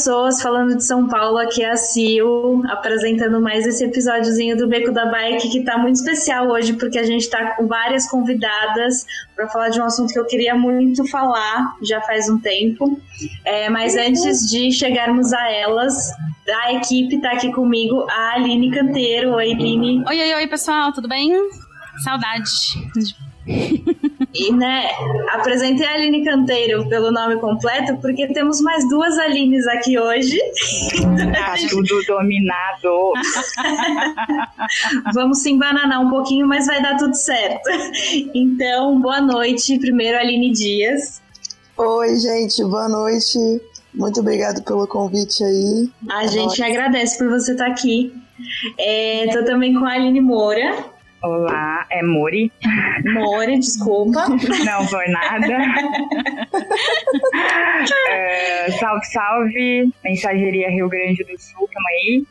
Pessoas, falando de São Paulo, aqui é a Sil, apresentando mais esse episódiozinho do Beco da Bike, que tá muito especial hoje, porque a gente tá com várias convidadas para falar de um assunto que eu queria muito falar já faz um tempo. É, mas antes de chegarmos a elas, a equipe tá aqui comigo, a Aline Canteiro. Oi, Aline. Oi, oi, oi, pessoal, tudo bem? Saudade. E, né, apresentei a Aline Canteiro pelo nome completo, porque temos mais duas Alines aqui hoje. Tá tudo dominado. Vamos se embananar um pouquinho, mas vai dar tudo certo. Então, boa noite. Primeiro, Aline Dias. Oi, gente, boa noite. Muito obrigado pelo convite aí. A gente agradece por você estar aqui. Estou também com a Aline Moura. Olá, é Mori. Mori, desculpa. Não foi nada. é, salve, salve. Mensageria Rio Grande do Sul, tamo aí.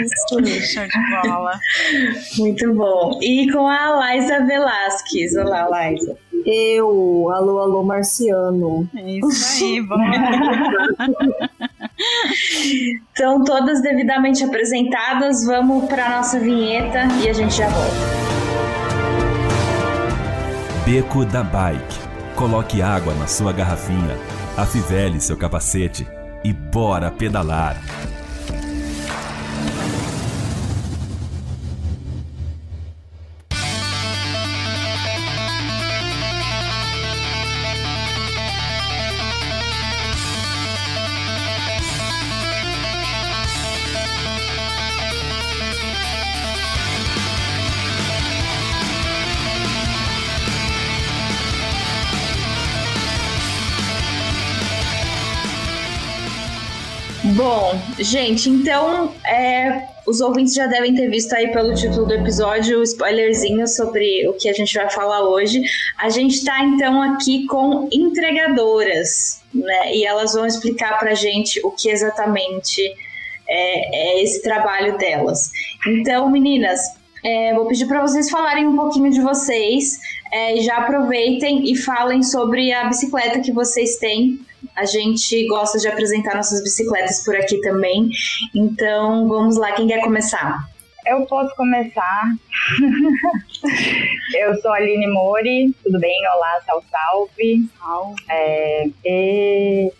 Isso, show de bola. Muito bom. E com a Laisa Velasquez. Olá, Laisa. Eu, alô, alô, Marciano. É isso aí, bom. então, todas devidamente apresentadas, vamos para nossa vinheta e a gente já volta. Beco da Bike. Coloque água na sua garrafinha, afivele seu capacete e bora pedalar. Bom, gente, então é, os ouvintes já devem ter visto aí pelo título do episódio o spoilerzinho sobre o que a gente vai falar hoje. A gente está então aqui com entregadoras, né? E elas vão explicar pra gente o que exatamente é, é esse trabalho delas. Então, meninas, é, vou pedir para vocês falarem um pouquinho de vocês. É, já aproveitem e falem sobre a bicicleta que vocês têm a gente gosta de apresentar nossas bicicletas por aqui também. Então, vamos lá, quem quer começar? Eu posso começar. eu sou a Aline Mori, tudo bem? Olá, salve, salve. É,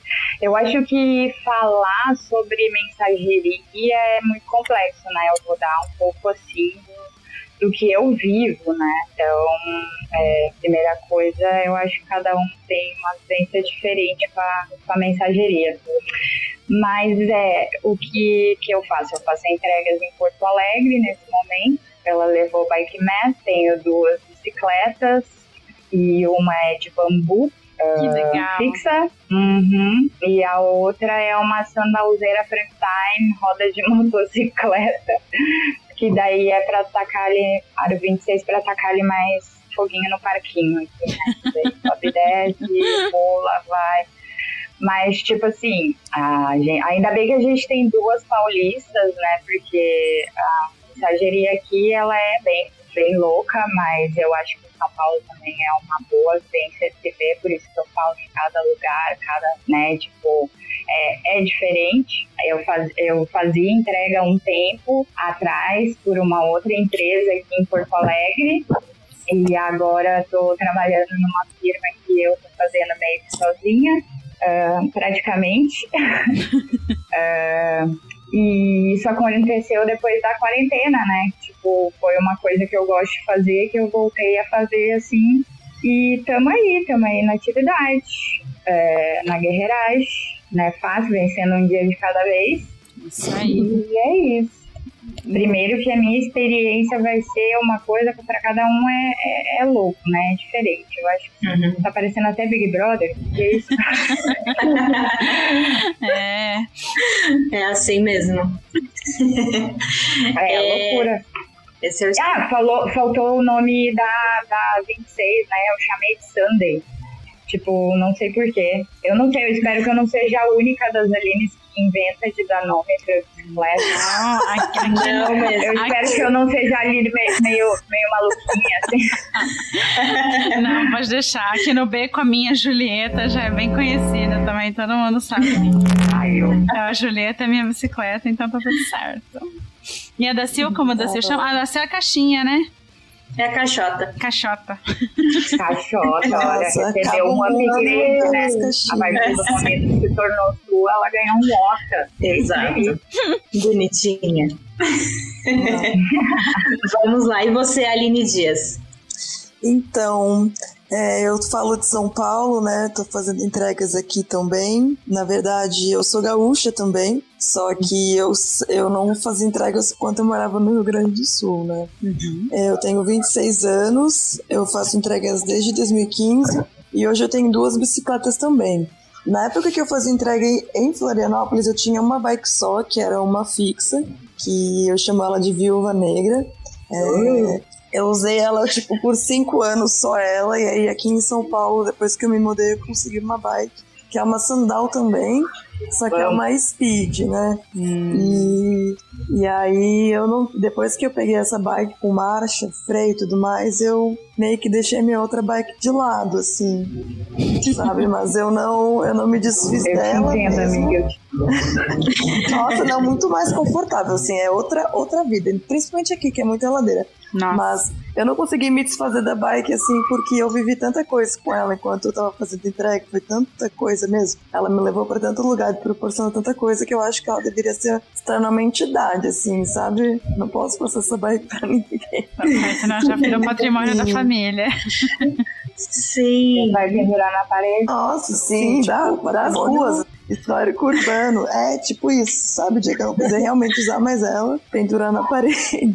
eu acho que falar sobre mensageria é muito complexo, né? Eu vou dar um pouco assim do que eu vivo, né? Então, é, primeira coisa, eu acho que cada um tem uma vivência diferente com a, com a mensageria. Mas é o que, que eu faço? Eu faço entregas em Porto Alegre nesse momento. Ela levou Bike Mass, tenho duas bicicletas e uma é de bambu. Legal. fixa. Uhum. E a outra é uma sandalzeira time, roda de motocicleta que daí é pra atacar ali, aro 26 pra atacar ali mais foguinho no parquinho, assim, né? Sobe, desce, pula, vai. Mas, tipo assim, a gente, ainda bem que a gente tem duas paulistas, né? Porque a mensageria aqui, ela é bem, bem louca, mas eu acho que São Paulo também é uma boa vivência de se ver, por isso que eu falo que cada lugar, cada, né, tipo, é, é diferente. Eu, faz, eu fazia entrega um tempo atrás por uma outra empresa aqui em Porto Alegre. E agora estou trabalhando numa firma que eu estou fazendo meio que sozinha, uh, praticamente. uh, e isso aconteceu depois da quarentena, né? Tipo, foi uma coisa que eu gosto de fazer, que eu voltei a fazer assim. E tamo aí, tamo aí na atividade, é, na guerreiragem não é fácil, vencendo um dia de cada vez. Isso aí. E é isso. Primeiro que a minha experiência vai ser uma coisa que para cada um é, é, é, louco, né? É diferente. Eu acho que uhum. tá parecendo até Big Brother. É isso? é. É assim mesmo. É, É, loucura. Esse é o Ah, falou, faltou o nome da, da 26, né? Eu chamei de Sunday. Tipo, não sei porquê. Eu não sei, eu espero que eu não seja a única das Alines que inventa de dar nome pra bicicleta. Não, aqui, aqui Não. Eu espero Aqui- que eu não seja a Aline meio, meio, meio maluquinha, assim. Não, pode deixar. Aqui no Beco, a minha Julieta já é bem conhecida também, todo mundo sabe. Ai, eu. Então, a Julieta é minha bicicleta, então tá tudo certo. E a da Sil, como a da Sil chama? A da Sil é a caixinha, né? É a caixota. Caixota. Cachota, olha, recebeu um upgrade, né? A partir do momento que se tornou sua, ela ganhou um Oscar. Exato. Bonitinha. Vamos lá. E você, Aline Dias? Então, é, eu falo de São Paulo, né? Tô fazendo entregas aqui também. Na verdade, eu sou gaúcha também, só que eu, eu não fazia entregas quando eu morava no Rio Grande do Sul, né? É, Eu tenho 26 anos, eu faço entregas desde 2015 e hoje eu tenho duas bicicletas também. Na época que eu fazia entrega em- Florianópolis, eu tinha uma bike só, que era uma fixa, que eu chamo ela de Viúva Negra. É, eu usei ela, tipo, por cinco anos só ela, e aí aqui em São Paulo, depois que eu me mudei, eu consegui uma bike, que é uma sandal também, só que é uma speed, né? E, e aí eu não. Depois que eu peguei essa bike com marcha, freio e tudo mais, eu meio que deixei minha outra bike de lado, assim. Sabe? Mas eu não, eu não me desfiz Eu te dela. entendo, mesmo. amiga. te- Nossa, não, muito mais confortável, assim, é outra, outra vida. Principalmente aqui, que é muita ladeira. Nossa. Mas eu não consegui me desfazer da bike, assim, porque eu vivi tanta coisa com ela enquanto eu tava fazendo entrega, foi tanta coisa mesmo. Ela me levou pra tanto lugar, proporcionou tanta coisa que eu acho que ela deveria ser se tornar uma entidade, assim, sabe? Não posso passar essa bike pra ninguém. Senão já virou patrimônio da família. Sim. Vai pendurar na parede. Nossa, sim, dá, das ruas. Histórico urbano. É, tipo isso, sabe? Dia que eu não realmente usar mais ela, pendurar na parede.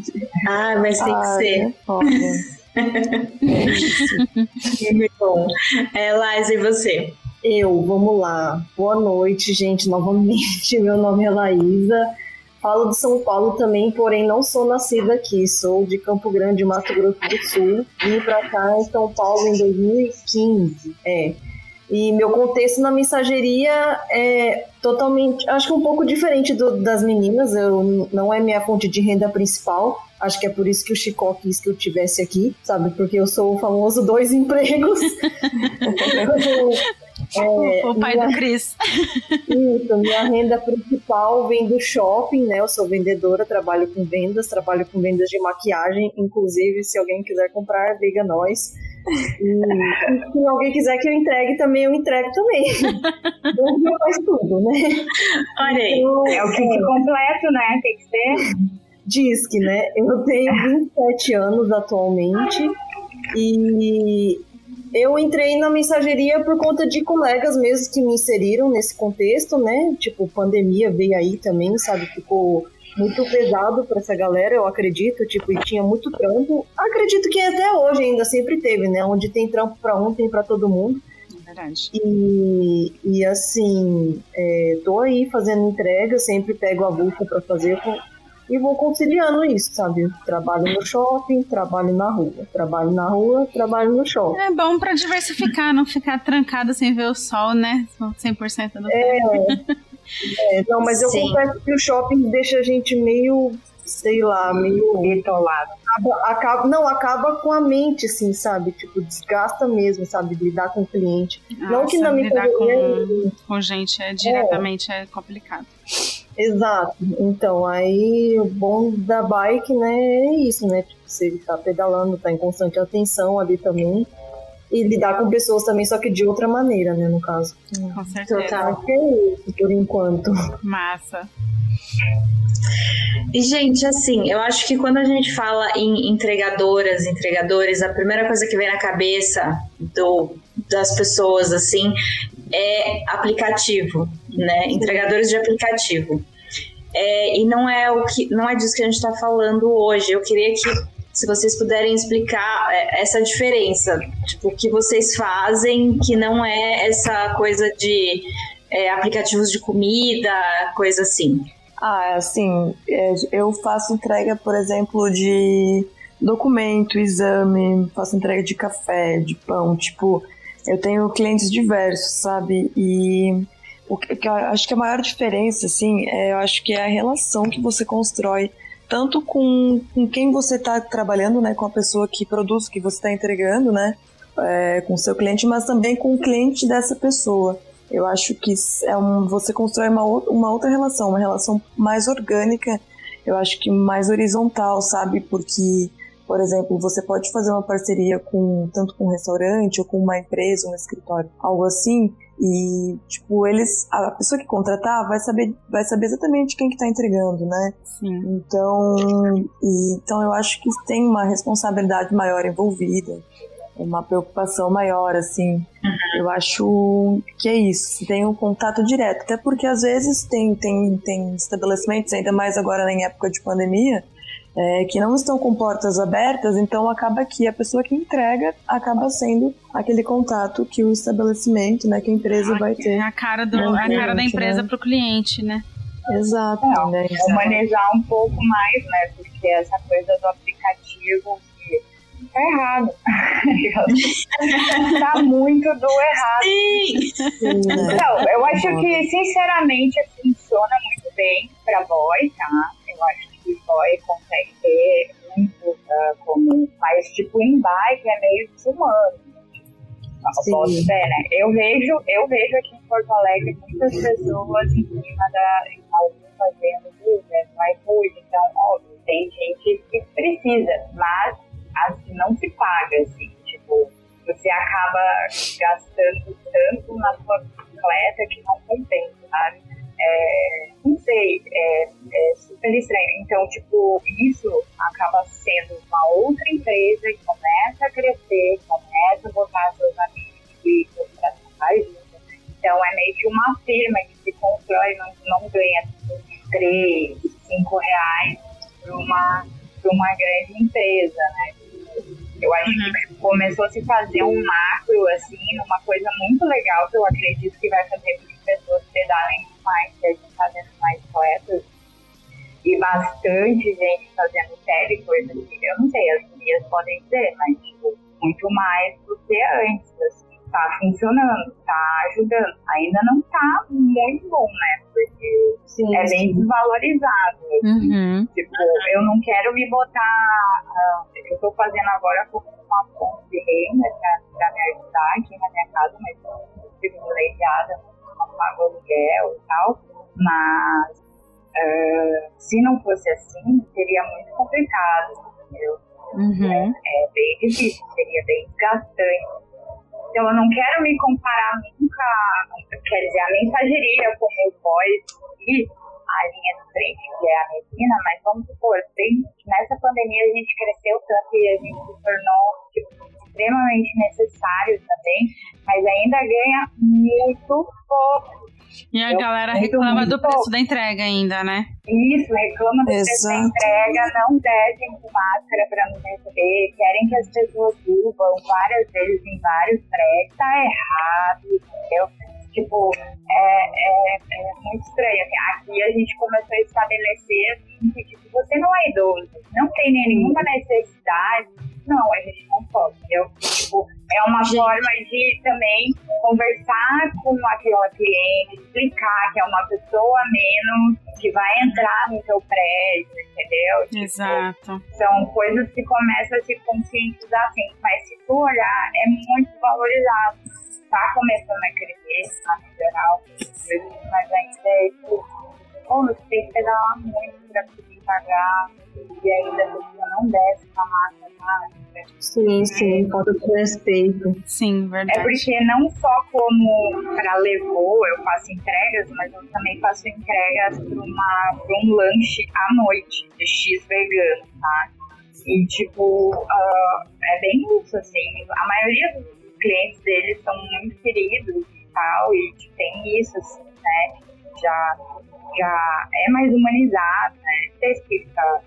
Ah, mas tem que Ah, ser. é foda. É isso. É, Liza, e você? Eu, vamos lá. Boa noite, gente, novamente. Meu nome é Laísa. Falo de São Paulo também, porém não sou nascida aqui. Sou de Campo Grande, Mato Grosso do Sul. Vim pra cá em São Paulo em 2015. É. E meu contexto na mensageria é totalmente, acho que um pouco diferente do, das meninas. Eu não é minha fonte de renda principal. Acho que é por isso que o Chicó quis que eu tivesse aqui, sabe? Porque eu sou o famoso dois empregos. É, o pai minha- do Cris. isso, minha renda principal vem do shopping, né? Eu sou vendedora, trabalho com vendas, trabalho com vendas de maquiagem. Inclusive, se alguém quiser comprar, liga nós. E se alguém quiser que eu entregue também, eu entrego também. Deus faz tudo, né? Olha aí. Então, É o kit completo, né? Tem que ser. Diz que, né? Eu tenho 27 anos atualmente e eu entrei na mensageria por conta de colegas mesmo que me inseriram nesse contexto, né? Tipo, pandemia veio aí também, sabe? Ficou muito pesado para essa galera, eu acredito, tipo, e tinha muito trampo. Acredito que até hoje ainda sempre teve, né? Onde tem trampo para um, tem para todo mundo. Verdade. E, e assim, é, tô aí fazendo entrega, sempre pego a bucha para fazer e vou conciliando isso, sabe? Trabalho no shopping, trabalho na rua. Trabalho na rua, trabalho no shopping. É bom pra diversificar, não ficar trancado sem ver o sol, né? 100% do tempo. É, não, mas eu Sim. confesso que o shopping deixa a gente meio, sei lá, meio. Bitolado. Acaba, acaba- não, acaba com a mente, assim, sabe? Tipo, desgasta mesmo, sabe? Lidar com o cliente. não que Nossa, na minha lidar com, com gente é, diretamente é complicado. Exato. Então, aí o bom da bike, né, é isso, né? Tipo, você tá pedalando, tá em constante atenção ali também. E lidar com pessoas também, só que de outra maneira, né, no caso. Com certeza. Total. Que é isso, por enquanto. Massa. E, gente, assim, eu acho que quando a gente fala em entregadoras, entregadores, a primeira coisa que vem na cabeça do, das pessoas, assim, é aplicativo, né? Entregadores de aplicativo. É, e não é o que não é disso que a gente está falando hoje. Eu queria que se vocês puderem explicar é, essa diferença, tipo, o que vocês fazem que não é essa coisa de é, aplicativos de comida, coisa assim. Ah, assim, é, eu faço entrega, por exemplo, de documento, exame, faço entrega de café, de pão, tipo, eu tenho clientes diversos, sabe? E o que, acho que a maior diferença, assim, é, eu acho que é a relação que você constrói tanto com, com quem você está trabalhando, né, com a pessoa que produz, que você está entregando, né, é, com seu cliente, mas também com o cliente dessa pessoa. Eu acho que é um, você constrói uma, uma outra relação, uma relação mais orgânica, eu acho que mais horizontal, sabe? Porque, por exemplo, você pode fazer uma parceria com tanto com um restaurante ou com uma empresa, um escritório, algo assim, e tipo eles, a pessoa que contratar vai saber, vai saber exatamente quem que está entregando, né? Sim. Então, e, então eu acho que tem uma responsabilidade maior envolvida uma preocupação maior, assim. Uhum. Eu acho que é isso, tem um contato direto. Até porque às vezes tem, tem, tem estabelecimentos, ainda mais agora em época de pandemia, é, que não estão com portas abertas, então acaba que a pessoa que entrega acaba sendo aquele contato que o estabelecimento, né, que a empresa ah, vai ter. É a cara, do, a cara da empresa né? para o cliente, né? Exato. É, né? Humanizar um pouco mais, né? Porque essa coisa do aplicativo tá errado. tá muito do errado. Sim. Sim, né? Então, eu acho que, sinceramente, funciona muito bem pra boy, tá? Eu acho que boy consegue ter muito uh, como. Mas, tipo, em bike é meio desumano. Posso ver, né? Eu vejo, eu vejo aqui em Porto Alegre muitas pessoas em cima da. alguns fazendo Uber, no iFood. Então, óbvio, tem gente que precisa, mas assim, não se paga, assim, tipo, você acaba gastando tanto na sua bicicleta que não compensa, sabe? É, não sei, é, é, super estranho. Então, tipo, isso acaba sendo uma outra empresa que começa a crescer, começa a botar seus amigos para trabalhar junto. Então, é meio que uma firma que se constrói, não, não ganha 3, 5 reais para uma, uma grande empresa, né? Eu acho uhum. que começou a se fazer um macro, assim, uma coisa muito legal que eu acredito que vai fazer com pessoas pedalem mais, gente fazendo mais coletas e bastante gente fazendo tele, coisa que eu não sei, as minhas podem ser, mas tipo, muito mais do que antes, assim tá funcionando, tá ajudando. Ainda não tá muito bom, né? Porque sim, é bem desvalorizado. Assim. Uhum. Tipo, eu não quero me botar. Uh, eu tô fazendo agora como uma fonte de renda pra, pra me ajudar aqui na minha casa, mas eu privilegiada, não pago aluguel e tal. Mas uh, se não fosse assim, seria muito complicado, entendeu? Uhum. É, é bem difícil, seria bem desgastante. Então, eu não quero me comparar nunca, quer dizer, a mensageria como voz e a linha de frente, que é a medicina, mas vamos supor, bem, nessa pandemia a gente cresceu tanto e a gente se tornou tipo, extremamente necessário também, mas ainda ganha muito pouco e a eu, galera reclama do preço da entrega ainda, né? Isso, reclama do Exato. preço da entrega, não com máscara para nos receber, querem que as pessoas subam várias vezes em vários prédios, tá errado, entendeu? Tipo, é, é, é muito estranho. Assim, aqui a gente começou a estabelecer assim, que tipo, você não é idoso, não tem nenhuma necessidade, não, a gente não pode, entendeu? Tipo, é uma gente. forma de também conversar com aquela cliente, explicar que é uma pessoa menos que vai entrar no seu prédio, entendeu? Tipo, Exato. São coisas que começam a se conscientizar assim, mas se tu olhar, é muito valorizado. Tá começando a crescer, tá, no geral, mas ainda é tipo, você tem que pedalar muito pra conseguir pagar, e ainda a pessoa não desce com a massa, sabe? Sim, sim, falta de respeito. Sim, verdade. É porque não só como para levou, eu faço entregas, mas eu também faço entregas para um lanche à noite, de X vegano, tá? E, tipo, uh, é bem isso, assim. A maioria dos clientes deles são muito queridos e tal, e tem isso, assim, né? Já, já é mais humanizado, né? Explica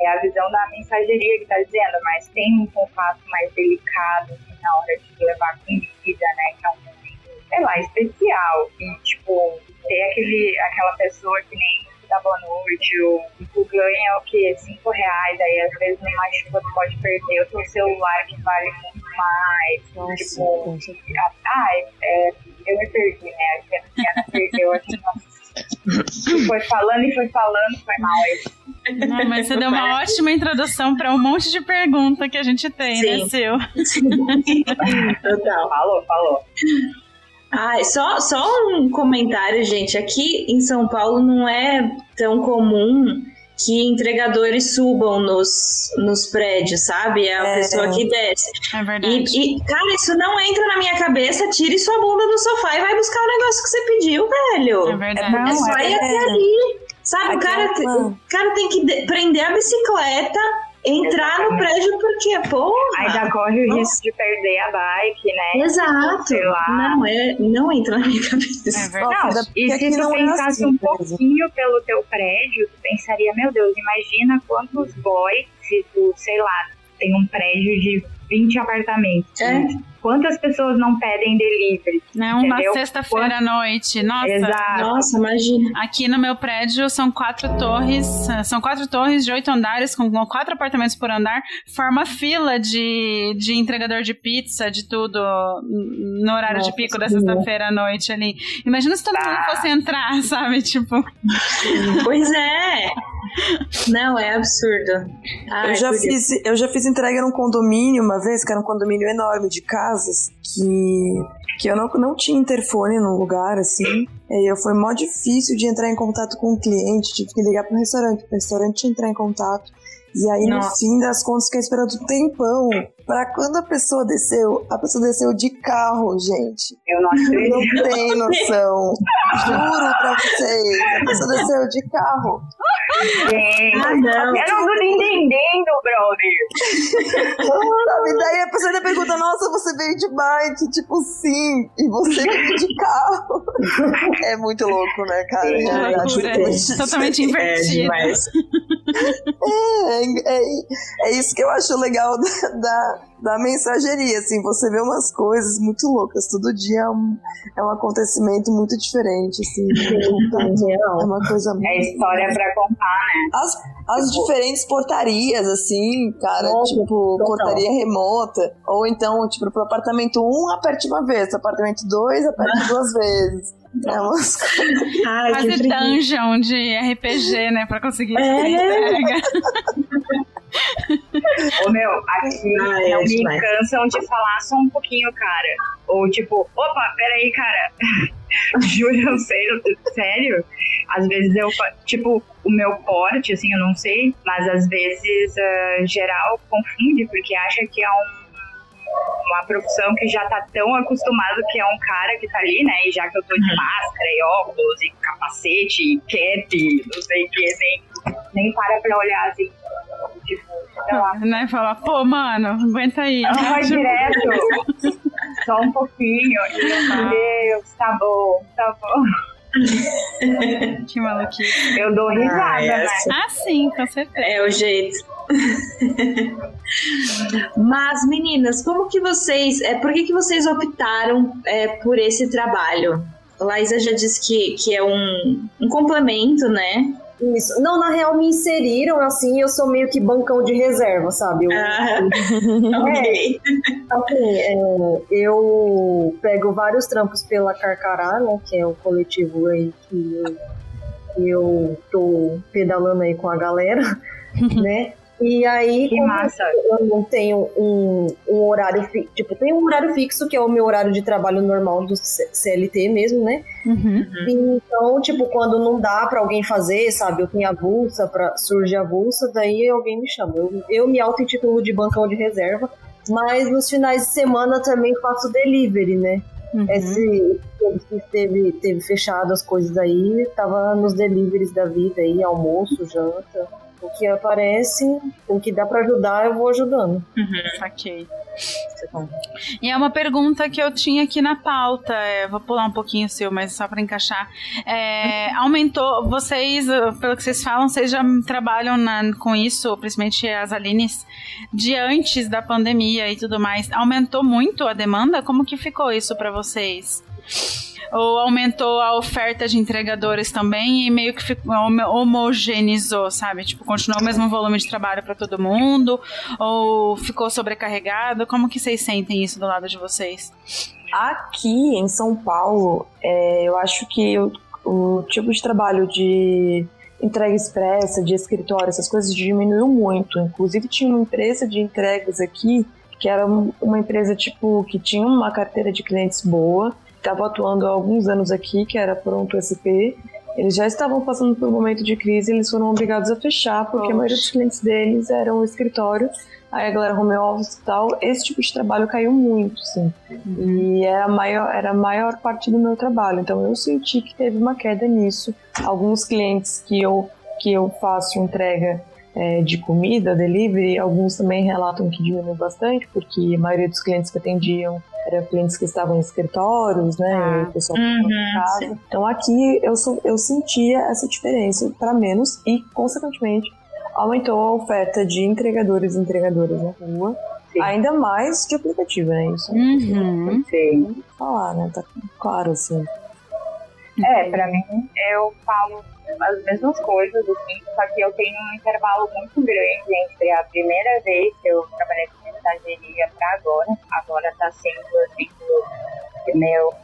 é a visão da mensageria que está dizendo, mas tem um contato mais delicado assim, na hora de levar comida, né? Que é um momento, sei lá, especial. E, tipo, ter aquele, aquela pessoa que nem dar boa noite, ou tu ganha o que? 5 reais, aí às vezes numa chuva tu pode perder o teu celular que vale muito mais. Nossa, tipo, nossa. ah, é, eu me perdi, né? A Luciana perdeu aqui, foi falando e foi falando, foi mal aí. Não, mas você deu uma ótima introdução para um monte de pergunta que a gente tem, né, Sim. Sil? Total. Falou, falou. Ai, só, só um comentário, gente. Aqui em São Paulo não é tão comum que entregadores subam nos, nos prédios, sabe? É a É. pessoa que desce. É E, verdade. e, cara, isso não entra na minha cabeça. Tire sua bunda do sofá e vai buscar o negócio que você pediu, velho. É verdade. Não, É só é ir até ali. Sabe, o cara, é uma- o cara tem que de- prender a bicicleta, entrar no Exatamente. prédio, porque, porra. Ainda corre o Nossa. risco de perder a bike, né? Exato. Sei lá. Não, é, não entra na minha É cabeça. verdade. Não, ainda e se tu é pensasse assim, um pouquinho pelo teu prédio, tu pensaria, meu Deus, imagina quantos boys, se tu, sei lá, tem um prédio de 20 apartamentos. É. Quantas pessoas não pedem delivery? Né, uma sexta-feira à noite. Nossa. Exato. Nossa, imagina. Aqui no meu prédio são quatro torres, são quatro torres de oito andares, com quatro apartamentos por andar, forma fila de, de entregador de pizza, de tudo, no horário de Nossa, pico da sexta-feira à noite ali. Imagina se todo mundo Ah. fosse entrar, sabe? Tipo, Pois é. Não, é absurdo. Ai, eu, já fiz, eu já fiz entrega num condomínio uma vez, que era um condomínio enorme de casas, que, que eu não, não tinha interfone no lugar, assim. E eu, foi mó difícil de entrar em contato com o cliente, tive que ligar pro restaurante, pro restaurante entrar em contato. E aí, no Nossa. fim das contas, fiquei esperando um tempão. Pra quando a pessoa desceu, a pessoa desceu de carro, gente. Eu não Não acredito. tem noção. Juro pra vocês. A pessoa desceu de carro. Gente. Ah, não. Eu não tô nem entendendo, brother. Sabe? Daí a pessoa ainda pergunta, nossa, você veio de bike? Tipo, sim. E você veio de carro. É muito louco, né, cara? Sim, É verdade. loucura. Totalmente É invertido. demais. É, é, é isso que eu acho legal da, da, da mensageria, assim, você vê umas coisas muito loucas, todo dia é um, é um acontecimento muito diferente, assim, Em real. é uma coisa muito... É história pra contar, né? As, as diferentes portarias, assim, cara, Nossa, tipo, total. portaria remota, ou então, tipo, pro apartamento 1, aperte uma vez, pro apartamento 2, aperte duas vezes. É umas. Ai, Quase dungeon de RPG, né? Pra conseguir É. entrega. Ô meu, aqui Ai, não me demais. cansam de falar só um pouquinho, cara. Ou tipo, opa, peraí, cara. Juro, eu sei, eu- sério. Às vezes eu, tipo, o meu porte, assim, eu não sei, mas às vezes ah, geral confunde, porque acha que é um- uma profissão que já tá tão acostumado que é um cara que tá ali, né? E já que eu tô de máscara e óculos e capacete e cap, não sei o que, nem, nem para pra olhar assim. Tipo, né? Falar, pô, mano, aguenta aí. não vai direto. Só um pouquinho. Meu Deus, tá bom, tá bom. Que maluquice. Eu dou risada, Ai, né? essa- Ah, sim, com certeza. É o jeito. Mas, meninas, como que vocês. É, por que, que vocês optaram é, por esse trabalho? A Laísa já disse que, que é um, um complemento, né? Isso. Não, na real me inseriram assim, eu sou meio que bancão de reserva, sabe? Eu, Ah, ok. Assim, é, eu pego vários trampos pela Carcará, né? Que é o coletivo aí que eu, eu tô pedalando aí com a galera, né? E aí, Que massa. eu não tenho um, um horário fixo, tipo, tem um horário fixo que é o meu horário de trabalho normal do CLT mesmo, né? Uhum. Então, tipo, quando não dá pra alguém fazer, sabe? Eu tenho avulsa, pra, surge avulsa, daí alguém me chama. Eu, eu me auto-intitulo de bancão de reserva, mas nos finais de semana também faço delivery, né? Uhum. Esse teve, teve fechado as coisas aí, tava nos deliveries da vida aí, almoço, janta. O que aparece, o que dá pra ajudar, eu vou ajudando. Saquei. E é uma pergunta que eu tinha aqui na pauta. é, vou pular um pouquinho o seu, mas só para encaixar. É, aumentou. Vocês, uh, pelo que vocês falam, vocês já trabalham na- com isso, principalmente as Alines, de antes da pandemia e tudo mais. Aumentou muito a demanda? Como que ficou isso para vocês? Ou aumentou a oferta de entregadores também e meio que homogeneizou, sabe? Tipo, continuou o mesmo volume de trabalho para todo mundo? Ou ficou sobrecarregado? Como que vocês sentem isso do lado de vocês? Aqui em São Paulo, é, eu acho que o, o tipo de trabalho de entrega expressa, de escritório, essas coisas diminuiu muito. Inclusive tinha uma empresa de entregas aqui que era uma empresa tipo que tinha uma carteira de clientes boa, estava atuando há alguns anos aqui, que era Pronto SP. Eles já estavam passando por um momento de crise, eles foram obrigados a fechar porque a maioria dos clientes deles eram escritório. Aí a galera home office e tal, esse tipo de trabalho caiu muito, sim. Uhum. E era a, maior, era a maior parte do meu trabalho. Então eu senti que teve uma queda nisso. Alguns clientes que eu, que eu faço entrega é, de comida, delivery, alguns também relatam que diminuiu bastante, porque a maioria dos clientes que atendiam eram clientes que estavam em escritórios, né? Ah, o pessoal uhum, em casa. Sim. Então aqui eu, eu sentia essa diferença para menos e, consequentemente, aumentou a oferta de entregadores e entregadoras na rua. Sim. Ainda mais de aplicativo, né? Isso uhum. Sim. falar, né? Tá claro, assim. É, pra mim, eu falo as mesmas coisas, assim, só que eu tenho um intervalo muito grande entre a primeira vez que eu trabalhei com mensageria para agora. Agora está sendo assim, meu,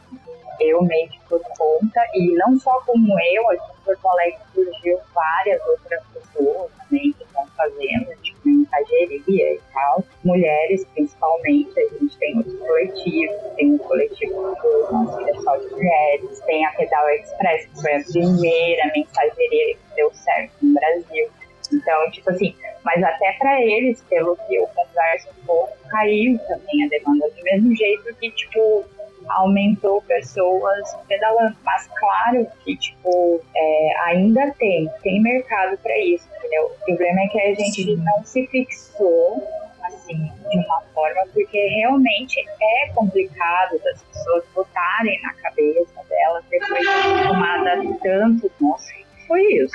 eu mesmo por conta, e não só como eu, aqui em Porto Alegre surgiu várias outras pessoas também que estão fazendo, tipo, mensageria e tal, mulheres principalmente, a gente tem outros coletivos, tem o coletivo do Nosso Só de Mulheres, tem a Pedal Express, que foi a primeira mensageria que deu certo no Brasil. Então, tipo assim, mas até para eles, pelo que eu converso um pouco, caiu também a demanda, do mesmo jeito que, tipo, aumentou pessoas pedalando. Mas claro que, tipo, é, ainda tem, tem mercado para isso, entendeu? O problema é que a gente não se fixou assim, de uma forma, porque realmente é complicado das pessoas botarem na cabeça delas depois de tomada tanto, nossa, foi isso.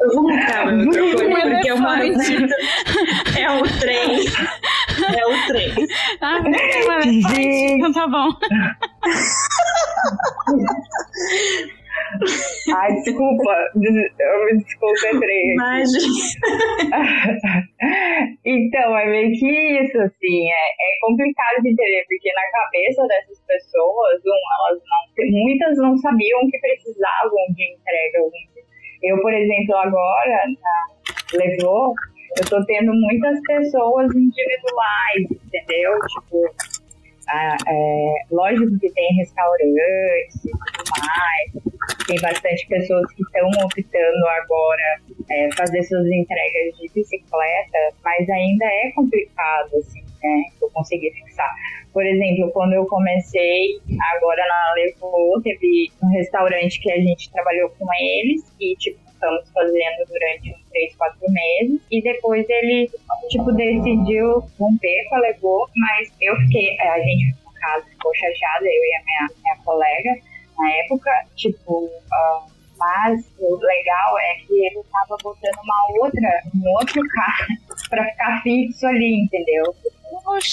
eu vou mudar meu microfone, porque é uma é o trem. É o trem. Ah, Então tá bom. Ai, desculpa, eu me desconcentrei. então, é meio que isso, assim, é, é complicado de entender, porque na cabeça dessas pessoas, um, elas não, muitas não sabiam que precisavam de entrega. Eu, por exemplo, agora, na Levou, eu tô tendo muitas pessoas individuais, entendeu? Tipo, ah, é, lógico que tem restaurantes e tudo mais, tem bastante pessoas que estão optando agora é, fazer suas entregas de bicicleta, mas ainda é complicado, assim, né, eu conseguir fixar. Por exemplo, quando eu comecei agora na Levou, teve um restaurante que a gente trabalhou com eles e, tipo, estamos fazendo durante uns três, quatro meses. E depois ele, tipo, decidiu romper com a Levou, mas eu fiquei, é, a gente, ficou chateada, eu e a minha, minha colega, na época, tipo, uh, mas o legal é que ele tava botando uma outra, um outro carro pra ficar fixo ali, entendeu?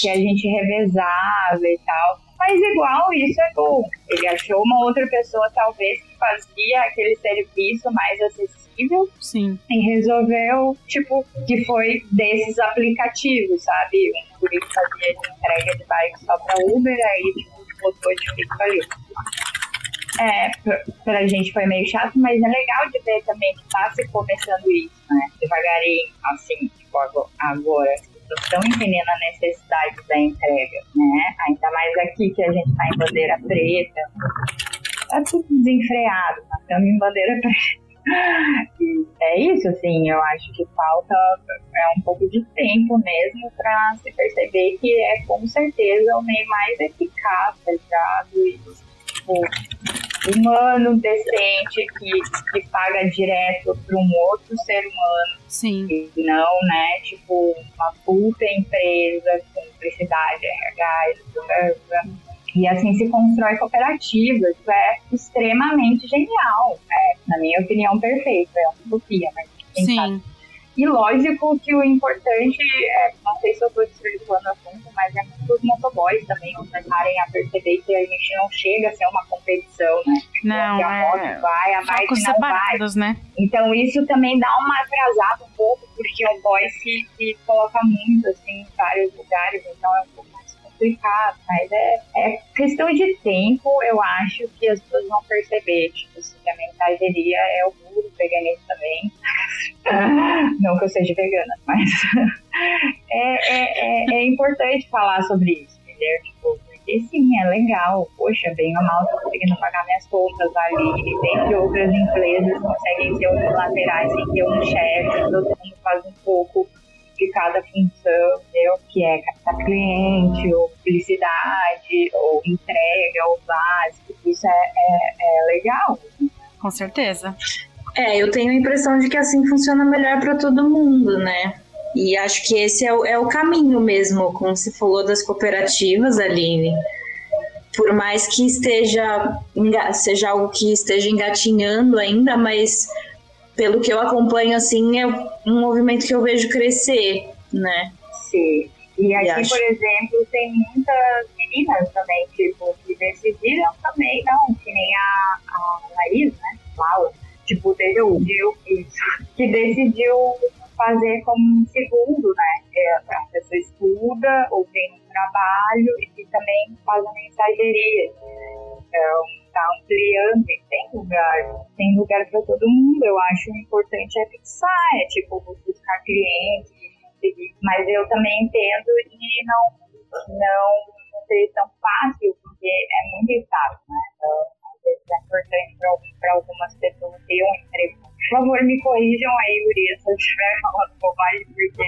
Que a gente revezava e tal. Mas igual, isso é bom. Ele achou uma outra pessoa, talvez, que fazia aquele serviço mais acessível. Sim. E resolveu, tipo, que foi desses aplicativos, sabe? Um guri fazia de entrega de bike só pra Uber, aí, tipo, botou de fixo ali. É, pra, pra gente foi meio chato, mas é legal de ver também que tá se começando isso, né? Devagarinho, assim, tipo, agora pessoas estão entendendo a necessidade da entrega, né? Ainda mais aqui que a gente está em bandeira preta, tá tudo desenfreado, nós estamos em bandeira preta. É isso, assim, eu acho que falta é um pouco de tempo mesmo para se perceber que é com certeza o meio mais eficaz, tá ligado? E, tipo, humano, decente, que, que paga direto para um outro ser humano. Sim. E não, né, tipo, uma puta empresa com publicidade, RH, e assim se constrói cooperativa. Isso é extremamente genial. É, na minha opinião, perfeito. É uma utopia, mas Sim. Sabe? E lógico que o importante, é, não sei se eu estou desvirtuando o assunto, mas é muito os motoboys também começarem a perceber que a gente não chega a ser uma competição, né? Não, a é... moto vai, a bike não separados, vai. né? Então isso também dá uma atrasada um pouco, porque o boy se, se coloca muito assim, em vários lugares, então é um pouco complicado. Mas é, é questão de tempo, eu acho que as pessoas vão perceber. Tipo, se a mensageria é o puro veganismo também. Não que eu seja vegana, mas é, é, é, é importante falar sobre isso, entendeu? Tipo, porque sim, é legal. Poxa, bem ou mal, tô conseguindo pagar minhas contas ali. Dentre outras empresas conseguem ser unilaterais sem ter um chefe, todo mundo faz um pouco de cada função, entendeu? Que é captar cliente, ou publicidade, ou entrega, ou básico. Isso é, é, é legal. Com certeza. É, eu tenho a impressão de que assim funciona melhor para todo mundo, né? E acho que esse é o, é o caminho mesmo, como você falou das cooperativas, Aline. Por mais que esteja seja algo que esteja engatinhando ainda, mas pelo que eu acompanho, assim, é um movimento que eu vejo crescer, né? Sim. E aqui, por exemplo, tem muitas meninas também, tipo, que decidiram também, não, que nem a, a Laís, né? Laura, tipo, decidiu isso, que decidiu fazer como um segundo, né? É, a pessoa estuda ou tem um trabalho e também faz uma mensageria. Então, tá ampliando e tem lugar, tem lugar para todo mundo. Eu acho importante é fixar, é tipo buscar clientes, mas eu também entendo de não, não ser tão fácil, porque é muito estável, né? Então, às vezes é importante para algumas pessoas ter um emprego. Por favor, me corrijam aí, Gurias, se eu estiver falando bobagem, porque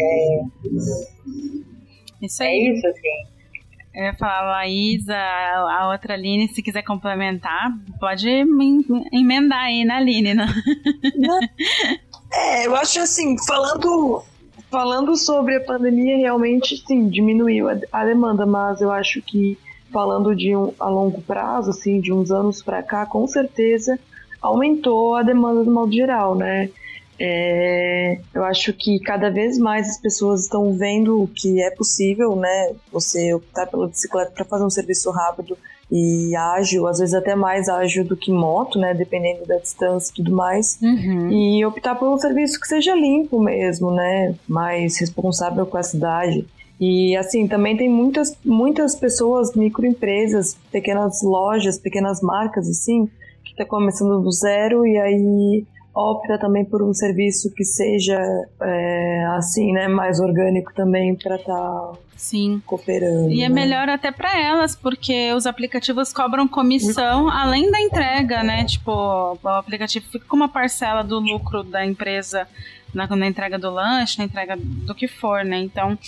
é, Isso é aí. isso, assim. Eu ia falar, a, a outra Aline, se quiser complementar, pode em- emendar aí na Aline, né? É, eu acho assim, falando, falando sobre a pandemia, realmente sim, diminuiu a, a demanda, mas eu acho que falando de um a longo prazo, assim, de uns anos pra cá, com certeza aumentou a demanda do modo geral, né? É, eu acho que cada vez mais as pessoas estão vendo que é possível, né? Você optar pela bicicleta para fazer um serviço rápido e ágil, às vezes até mais ágil do que moto, né? Dependendo da distância e tudo mais. Uhum. E optar por um serviço que seja limpo mesmo, né? Mais responsável com a cidade. E assim, também tem muitas, muitas pessoas, microempresas, pequenas lojas, pequenas marcas, assim, que tá começando do zero e aí opta também por um serviço que seja é, assim, né, mais orgânico também para estar Sim. cooperando. E é né? melhor até para elas, porque os aplicativos cobram comissão além da entrega, né? Tipo, o aplicativo fica com uma parcela do lucro da empresa na, na entrega do lanche, na entrega do que for, né? Então,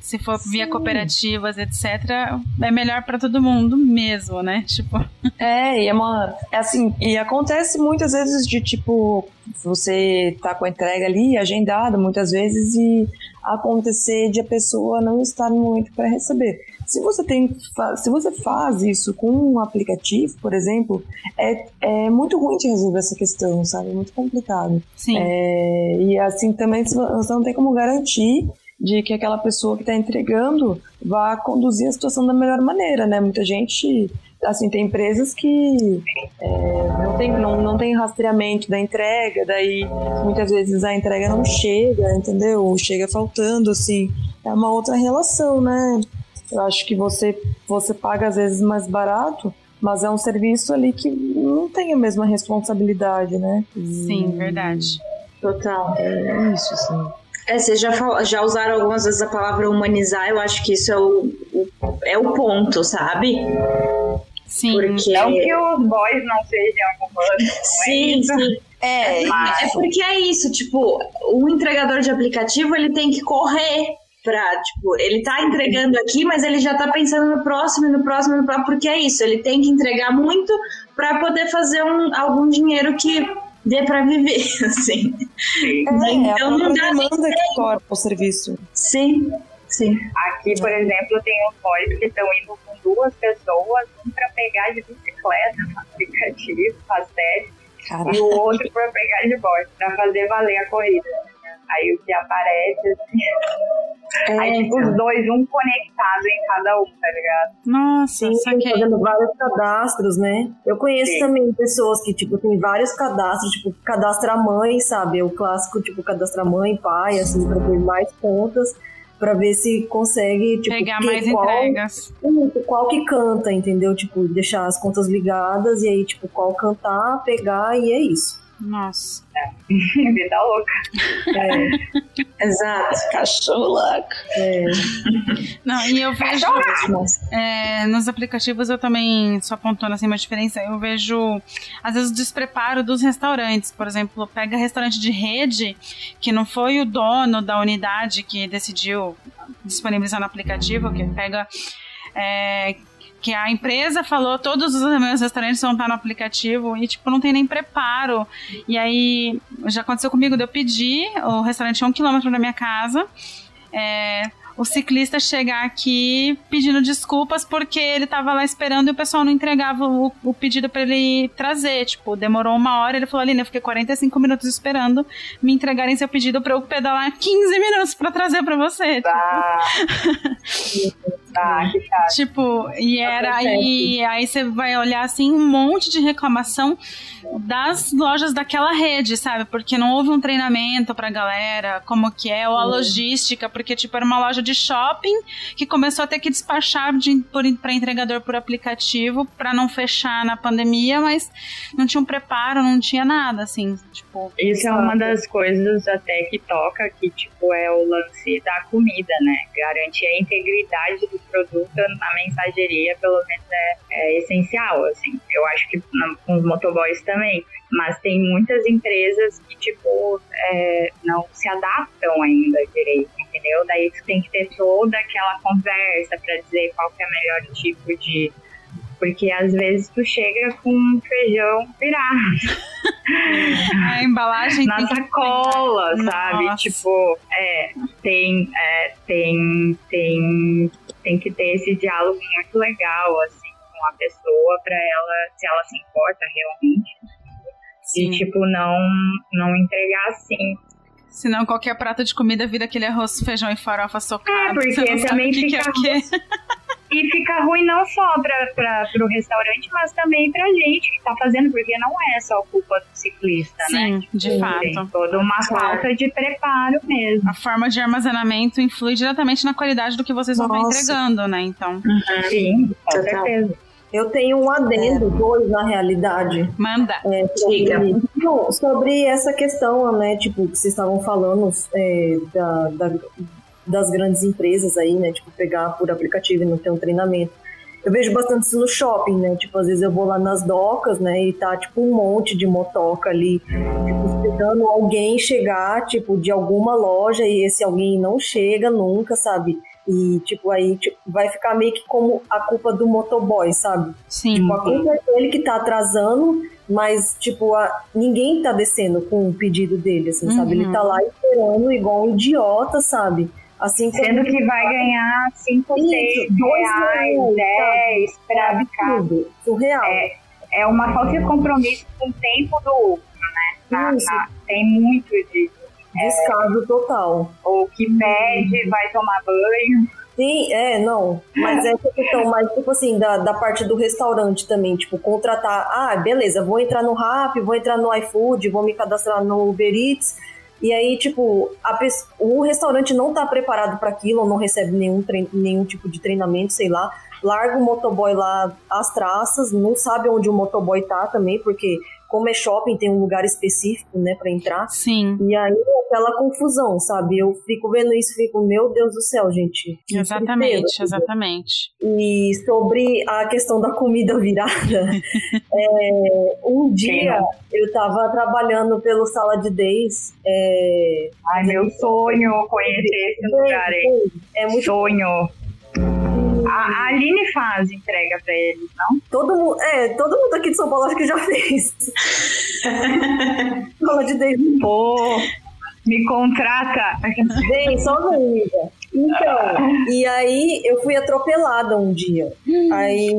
se for via cooperativas, etc., é melhor para todo mundo mesmo, né? Tipo, É, e é uma. É assim, e acontece muitas vezes de tipo, você tá com a entrega ali agendada muitas vezes e acontecer de a pessoa não estar no momento para receber. Se você tem, se você faz isso com um aplicativo, por exemplo, é, é muito ruim de resolver essa questão, sabe? É muito complicado. sim. É, e assim também você não tem como garantir de que aquela pessoa que está entregando vá conduzir a situação da melhor maneira, né? Muita gente, assim, tem empresas que é, não, tem, não, não tem rastreamento da entrega, daí muitas vezes a entrega não chega, entendeu? Ou chega faltando, assim. É uma outra relação, né? Eu acho que você, você paga às vezes mais barato, mas é um serviço ali que não tem a mesma responsabilidade, né? Sim, verdade. Total. É isso, assim. É, vocês já, fal- já usaram algumas vezes a palavra humanizar, eu acho que isso é o, o- é o ponto, sabe? Sim. Porque. Não que os boys não sejam humanos. Sim, sim. É, É porque é isso, tipo, o entregador de aplicativo ele tem que correr pra, tipo, ele tá entregando aqui, mas ele já tá pensando no próximo, no próximo, e no próximo, porque é isso, ele tem que entregar muito pra poder fazer um, algum dinheiro que dê pra viver, assim. É, então a não dá nem demanda que torna o serviço. Sim, sim. Aqui, por exemplo, tem uns boys que estão indo com duas pessoas, um pra pegar de bicicleta aplicativo, faz e o outro pra pegar de volta, pra fazer valer a corrida. Aí o que aparece, assim. É, aí, tipo, os dois, um conectado em cada um, tá ligado? Nossa, Sim, saquei. fazendo vários cadastros, né? Eu conheço Sim. também pessoas que, tipo, tem vários cadastros, tipo, cadastra mãe, sabe? O clássico, tipo, cadastra mãe, pai, assim, pra ter mais contas para ver se consegue tipo, pegar mais qual, entregas. Qual que canta, entendeu? Tipo, deixar as contas ligadas e aí tipo qual cantar, pegar e é isso. Nossa. É. Vida louca. É. Exato. Cachorro louco. É. Não, e eu vejo. É, nos aplicativos eu também, só apontando assim uma diferença, eu vejo, às vezes, o despreparo dos restaurantes. Por exemplo, pega restaurante de rede, que não foi o dono da unidade que decidiu disponibilizar no aplicativo, que pega. É, que a empresa falou todos os meus restaurantes vão estar no aplicativo e tipo não tem nem preparo e aí já aconteceu comigo de eu pedir o restaurante é um quilômetro da minha casa é, o ciclista chegar aqui pedindo desculpas porque ele tava lá esperando e o pessoal não entregava o, o pedido para ele trazer. Tipo, demorou uma hora, ele falou, Aline, eu fiquei 45 minutos esperando me entregarem seu pedido para eu pedalar 15 minutos para trazer para você. Ah. Ah, que chato. Tipo, e era aí, aí você vai olhar assim um monte de reclamação das lojas daquela rede, sabe? Porque não houve um treinamento pra galera, como que é, ou a logística, porque tipo era uma loja de shopping que começou a ter que despachar de, por, pra entregador por aplicativo para não fechar na pandemia, mas não tinha um preparo, não tinha nada, assim, tipo. Isso é uma das coisas até que toca, que tipo é o lance da comida, né? Garantir a integridade do produto na mensageria, pelo menos é, é essencial, assim. Eu acho que com os motoboys também, mas tem muitas empresas que, tipo, é, não se adaptam ainda direito, entendeu? Daí tu tem que ter toda aquela conversa para dizer qual que é o melhor tipo de porque às vezes tu chega com feijão virado. A embalagem na sacola, sabe? Nossa. Tipo, é, tem, é, tem, tem, tem que ter esse diálogo muito legal, assim, com a pessoa para ela, se ela se importa realmente. Sim. E, tipo, não, não entregar assim. Senão qualquer prato de comida vira aquele arroz, feijão e farofa socado. É, porque também fica... Que é e fica ruim não só para o restaurante, mas também para gente que está fazendo, porque não é só culpa do ciclista, Sim, né? de Sim, fato. Tem toda uma falta de preparo mesmo. A forma de armazenamento influi diretamente na qualidade do que vocês Nossa. vão estar entregando, né? Então. Uhum. Sim, com certeza. Eu tenho um adendo, é. dois na realidade. Manda. É, sobre, sobre essa questão, né, tipo, que vocês estavam falando é, da, da, das grandes empresas aí, né? Tipo, pegar por aplicativo e não ter um treinamento. Eu vejo bastante isso no shopping, né? Tipo, às vezes eu vou lá nas docas, né? E tá, tipo, um monte de motoca ali, tipo, esperando alguém chegar, tipo, de alguma loja e esse alguém não chega nunca, sabe? E, tipo, aí tipo, vai ficar meio que como a culpa do motoboy, sabe? Sim. Tipo, a culpa é dele que tá atrasando, mas, tipo, a, ninguém tá descendo com o pedido dele, assim, uhum. sabe? Ele tá lá esperando igual um idiota, sabe? Assim Sendo que vai ganhar 5, 6 reais, 10 para tudo. Surreal. É, é uma falta de compromisso com o tempo do outro, né? Na, na, tem muito disso. Descaso é, total. Ou que pede, vai tomar banho. Sim, é, não. Mas é essa questão, mas tipo assim, da, da parte do restaurante também, tipo, contratar, ah, beleza, vou entrar no Rap, vou entrar no iFood, vou me cadastrar no Uber Eats, e aí, tipo, a, o restaurante não tá preparado para aquilo, não recebe nenhum, nenhum tipo de treinamento, sei lá. Larga o motoboy lá às traças, não sabe onde o motoboy tá também, porque como é shopping, tem um lugar específico, né, para entrar. Sim. E aí é aquela confusão, sabe? Eu fico vendo isso e fico, meu Deus do céu, gente. Exatamente, exatamente. E sobre a questão da comida virada, é, um dia eu tava trabalhando pelo Sala de Days. É, Ai, meu sonho conhecer esse lugar, hein? É muito sonho. A, Aline faz entrega pra eles, não? Todo mundo, é, todo mundo aqui de São Paulo acho que já fez. Fala de David. Pô, me contrata. Vem, só amiga. Então, e aí eu fui atropelada um dia. Aí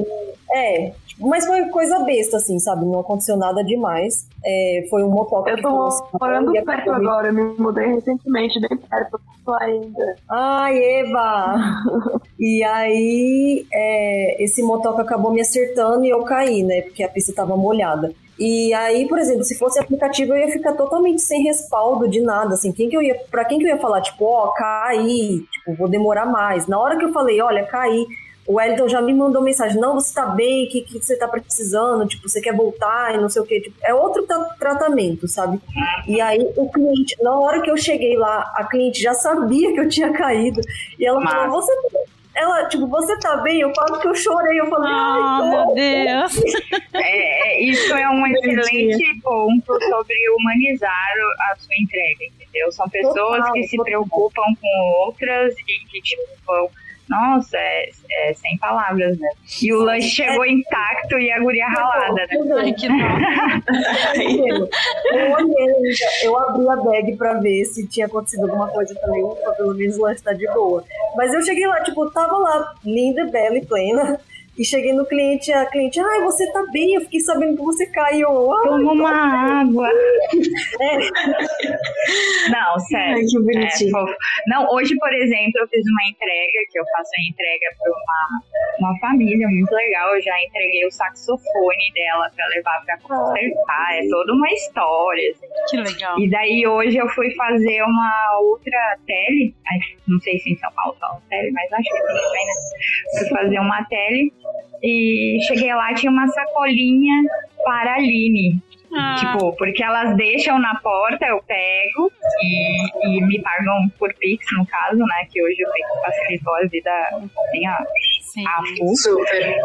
É, mas foi coisa besta, assim, sabe? Não aconteceu nada demais. É, foi um motoca Eu tô morando perto agora, eu me mudei recentemente, bem perto ainda. Ai, Eva! e aí, é, esse motoca acabou me acertando e eu caí, né? Porque a pista tava molhada. E aí, por exemplo, se fosse aplicativo, eu ia ficar totalmente sem respaldo de nada, assim, quem que eu ia, para quem que eu ia falar, tipo, ó, oh, caí, tipo, vou demorar mais. Na hora que eu falei, olha, caí, o Wellington já me mandou mensagem, não, você tá bem, o que, que você tá precisando, tipo, você quer voltar e não sei o que, tipo, é outro tratamento, sabe? E aí o cliente, na hora que eu cheguei lá, a cliente já sabia que eu tinha caído, e ela Mas... falou, você ela, tipo, você tá bem? Eu falo que eu chorei. Eu falei, oh, meu Deus. É, é, isso é um excelente ponto sobre humanizar a sua entrega, entendeu? São pessoas total, que se total. preocupam com outras e que, tipo, vão nossa, é, é, sem palavras, né? E o lanche chegou intacto e a guria ralada, né? Ai, que eu olhei, eu abri a bag pra ver se tinha acontecido alguma coisa também. Ufa, pelo menos o lanche tá de boa. Mas eu cheguei lá, tipo, tava lá, linda, bela e plena. E cheguei no cliente, a cliente, ai, você tá bem? Eu fiquei sabendo que você caiu. Toma uma água. É. Não, sério. Ai, que bonitinho. É, não, hoje, por exemplo, eu fiz uma entrega, que eu faço a entrega para uma, uma família muito legal. Eu já entreguei o saxofone dela para levar para consertar. É toda uma história. Assim. Que legal. E daí hoje eu fui fazer uma outra tele. Não sei se em São Paulo fala tele, mas acho que também, né? Fui fazer uma tele e cheguei lá, tinha uma sacolinha para a Aline. Ah. Tipo, porque elas deixam na porta, eu pego e, e, me pagam por Pix, no caso, né? Que hoje o Pix facilitou a vida assim, a, Sim. a. Super.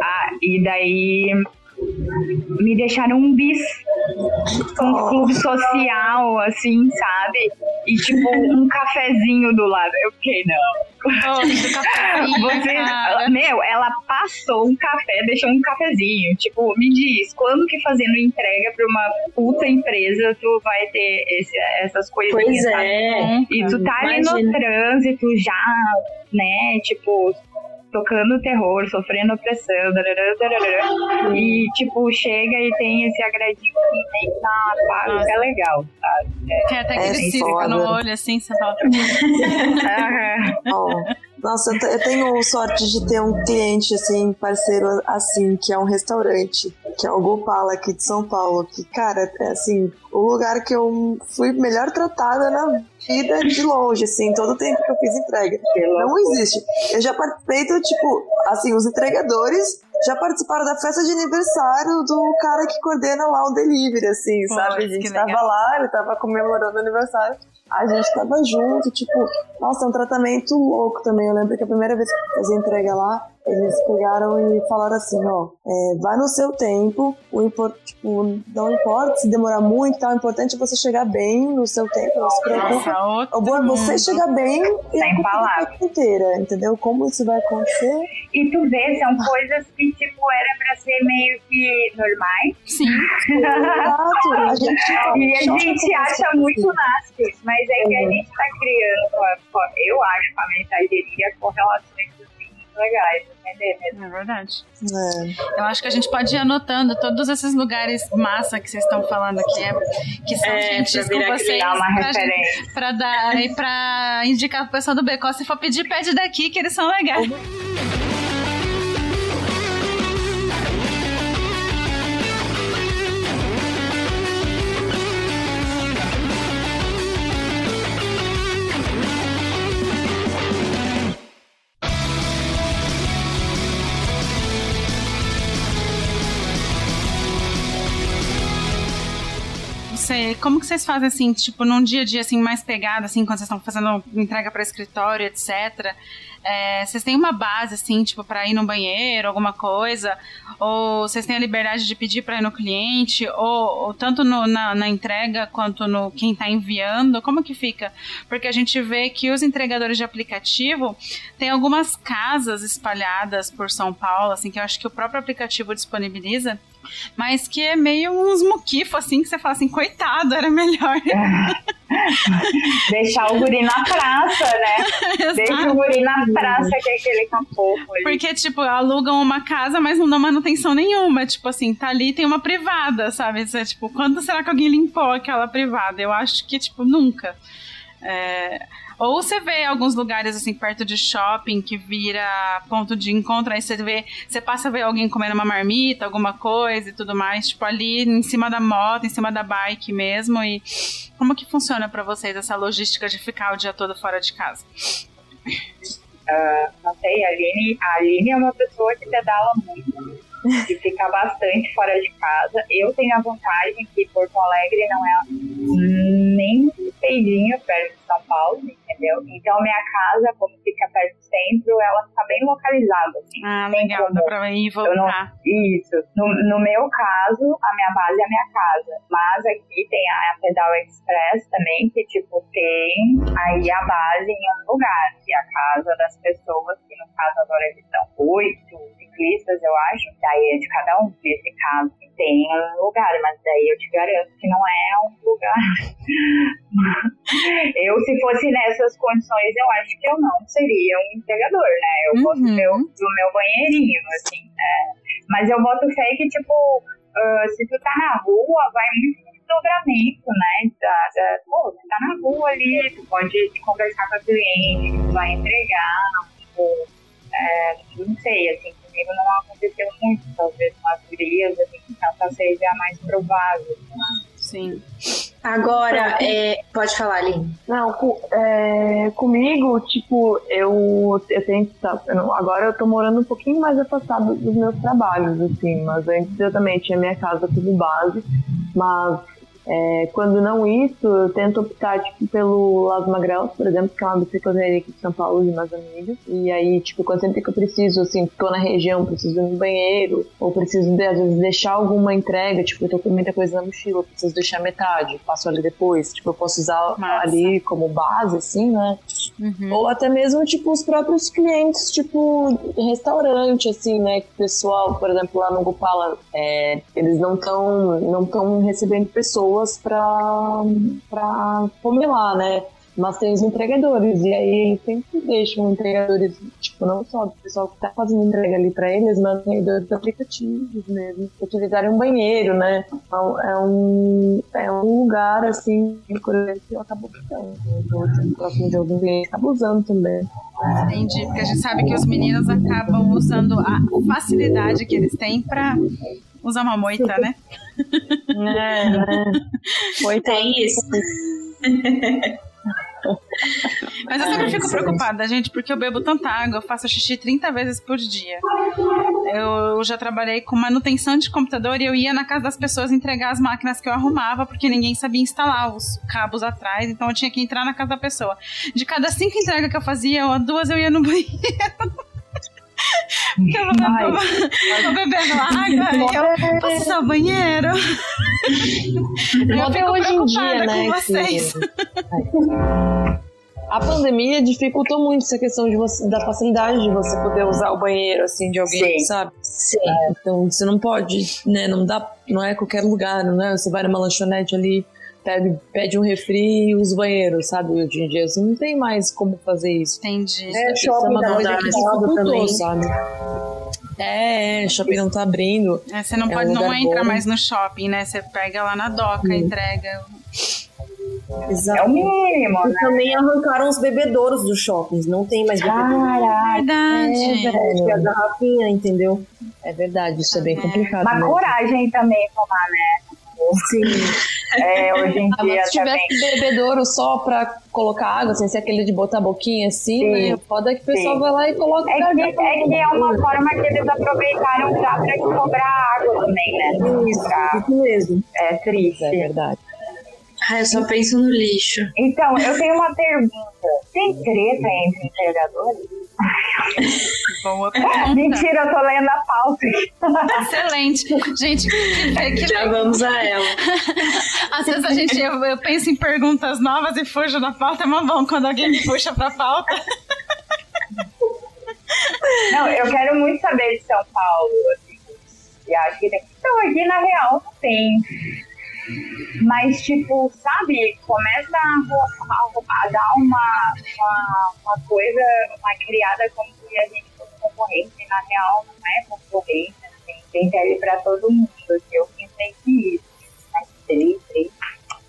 Ah, e daí me deixaram um bis, um oh. clube social, assim, sabe? E tipo, um cafezinho do lado. Eu fiquei, não. Você, meu, ela passou um café, deixou um cafezinho. Tipo, me diz, quando que fazendo entrega pra uma puta empresa tu vai ter esse, essas coisinhas? Pois é. E tu tá ali no trânsito já, né? Tipo, tocando terror, sofrendo opressão, darará, darará, e tipo, chega e tem esse agradinho que tá pago, que é legal, sabe? É, tem até aquele é cívico no olho, assim, você fala. oh. Nossa, eu tenho sorte de ter um cliente, assim, parceiro assim, que é um restaurante, que é o Gopala aqui de São Paulo, que, cara, é assim, o lugar que eu fui melhor tratada na vida de longe, assim, todo o tempo que eu fiz entrega. Não existe. Eu já participei do, tipo, assim, os entregadores já participaram da festa de aniversário do cara que coordena lá o delivery, assim, Pô, sabe? A gente tava legal. lá, ele tava comemorando o aniversário a gente tava junto, tipo, nossa, é um tratamento louco também. Eu lembro que a primeira vez que eu fazia entrega lá, eles pegaram e falaram assim, ó, é, vai no seu tempo, o import, tipo, não importa se demorar muito, tá, o importante é você chegar bem no seu tempo, não se preocupe. O bom é você chegar bem e a palavra inteira, entendeu? Como isso vai acontecer? E tu vê, são coisas que, tipo, era pra ser meio que normais. Sim. Exato. A gente, e a gente acha muito nasty, mas é que a gente tá criando, eu acho, a mensageria com relações legais, entender mesmo. É verdade. É. Eu acho que a gente pode ir anotando todos esses lugares massa que vocês estão falando aqui, é, que são é, gentis com vocês. Dar uma pra, referência. pra, dar, e pra indicar pro pessoal do Becó, se for pedir, pede daqui, que eles são legais. como que vocês fazem assim, tipo, num dia a dia assim mais pegado, assim, quando vocês estão fazendo entrega para escritório, etc. É, vocês têm uma base assim, tipo, para ir no banheiro, alguma coisa? Ou vocês têm a liberdade de pedir para ir no cliente? Ou, ou tanto no, na, na, entrega quanto no quem está enviando? Como que fica? Porque a gente vê que os entregadores de aplicativo têm algumas casas espalhadas por São Paulo, assim, que eu acho que o próprio aplicativo disponibiliza mas que é meio uns muquifos, assim, que você fala assim, coitado, era melhor. Deixar o guri na praça, né? Deixa o guri na praça que é aquele ali. Porque, tipo, alugam uma casa, mas não dão manutenção nenhuma. Tipo assim, tá ali tem uma privada, sabe? Isso é, tipo, quando será que alguém limpou aquela privada? Eu acho que, tipo, nunca. É... Ou você vê alguns lugares assim perto de shopping que vira ponto de encontro, aí você vê, você passa a ver alguém comendo uma marmita, alguma coisa e tudo mais, tipo ali em cima da moto, em cima da bike mesmo. E como que funciona para vocês essa logística de ficar o dia todo fora de casa? Uh, não sei, a Aline, a Aline é uma pessoa que pedala muito de ficar bastante fora de casa. Eu tenho a vantagem que Porto Alegre não é nem peidinho perto de São Paulo, entendeu? Então minha casa, como fica perto do centro, ela fica bem localizada. Assim, ah, legal, como. dá pra ir e voltar. Não, isso. No, no, meu caso, a minha base é a minha casa. Mas aqui tem a Pedal Express também, que tipo tem aí a base em um lugar, que é a casa das pessoas, que no caso agora eles são oito ciclistas, eu acho, daí é de cada um. Nesse caso, tem um lugar, mas daí eu te garanto que não é um lugar. eu, se fosse nessas condições, eu acho que eu não seria um entregador, né? Eu uhum. gosto do meu, do meu banheirinho, assim, né? Mas eu boto fé que, tipo, uh, se tu tá na rua, vai muito desdobramento, né? Da, da, pô, tu tá na rua ali, tu pode conversar com a cliente, tu vai entregar, tipo, é, não sei, assim, comigo não aconteceu muito, talvez com as gurias, assim, essa seja a mais provável. Sim. Agora, é, pode falar, Aline. Não, é, comigo, tipo, eu, eu tenho que tá, Agora eu tô morando um pouquinho mais afastado dos meus trabalhos, assim, mas antes eu também tinha minha casa como base, mas é, quando não isso, eu tento optar tipo, pelo Las Magrelos, por exemplo, que é uma bicicletaria aqui de São Paulo de mais amigos. E aí, tipo, quando sempre que eu preciso, assim, tô na região, preciso ir no banheiro, ou preciso, de, às vezes, deixar alguma entrega, tipo, eu tô com muita coisa na mochila, preciso deixar metade, passo ali depois. Tipo, eu posso usar Massa. ali como base, assim, né? Uhum. Ou até mesmo, tipo, os próprios clientes, tipo, restaurante, assim, né? Que o pessoal, por exemplo, lá no Gopala, é, eles não estão não tão recebendo pessoas pessoas para comer lá, né? Mas tem os entregadores, e aí sempre deixam entregadores, tipo, não só o pessoal que tá fazendo entrega ali para eles, mas entregadores de aplicativos mesmo, utilizarem um banheiro, né? Então, é um, é um lugar, assim, que eu acabo ficando. Então, próximo de algum cliente acaba usando também. Entendi, porque a gente sabe que os meninos acabam usando a facilidade que eles têm para usar uma moita, né? É, é. Moita é isso. Mas eu sempre fico preocupada, gente, porque eu bebo tanta água, eu faço xixi 30 vezes por dia. Eu já trabalhei com manutenção de computador e eu ia na casa das pessoas entregar as máquinas que eu arrumava, porque ninguém sabia instalar os cabos atrás, então eu tinha que entrar na casa da pessoa. De cada cinco entregas que eu fazia, duas eu ia no banheiro. Porque eu tô bebendo água eu posso usar o banheiro. Moda hoje em dia, né? vocês. A pandemia dificultou muito essa questão de você, da facilidade de você poder usar o banheiro assim de alguém, Sim. sabe? Sim. É, então você não pode, né? Não dá, não é qualquer lugar, não é? Você vai numa lanchonete ali, pede, pede um refri e usa o banheiro, sabe? Hoje em dia você não tem mais como fazer isso. Entendi. É, shopping é uma coisa que dificultou, também. sabe? É, shopping não tá abrindo. É, você não é pode, um não entra bom. mais no shopping, né? Você pega lá na doca, hum. entrega. Exato. É o mínimo, né? também arrancaram os bebedouros dos shoppings, não tem mais bebedouros. Caraca, verdade. É, velho. a garrafinha, entendeu? É verdade, isso é bem complicado. Mas coragem também tomar, né? Sim. É, hoje em ah, dia. se tivesse também. bebedouro só pra colocar água, sem ser aquele de botar a boquinha assim, Sim. né? Foda é que o pessoal Sim. vai lá e coloca. É que, é que é uma forma que eles aproveitaram já pra cobrar água também, né? Isso, isso mesmo. É triste. É verdade. Ah, eu só penso no lixo. Então, eu tenho uma pergunta. Tem treta entre entregadores? Pergunta. Mentira, eu tô lendo a pauta. Excelente. Gente, que, que já vamos a ela. Às vezes a gente, eu, eu, penso em perguntas novas e fujo da pauta. É muito bom quando alguém me puxa pra pauta. Não, eu quero muito saber de São Paulo. Assim, e acho que tem. Então, aqui na real não tem Mas, tipo, sabe, começa a, a, a dar uma, uma, uma, coisa, uma criada como se a gente fosse concorrente, e na real não é concorrência, assim, tem pele pra todo mundo. Assim, eu pensei que isso, mas três, três,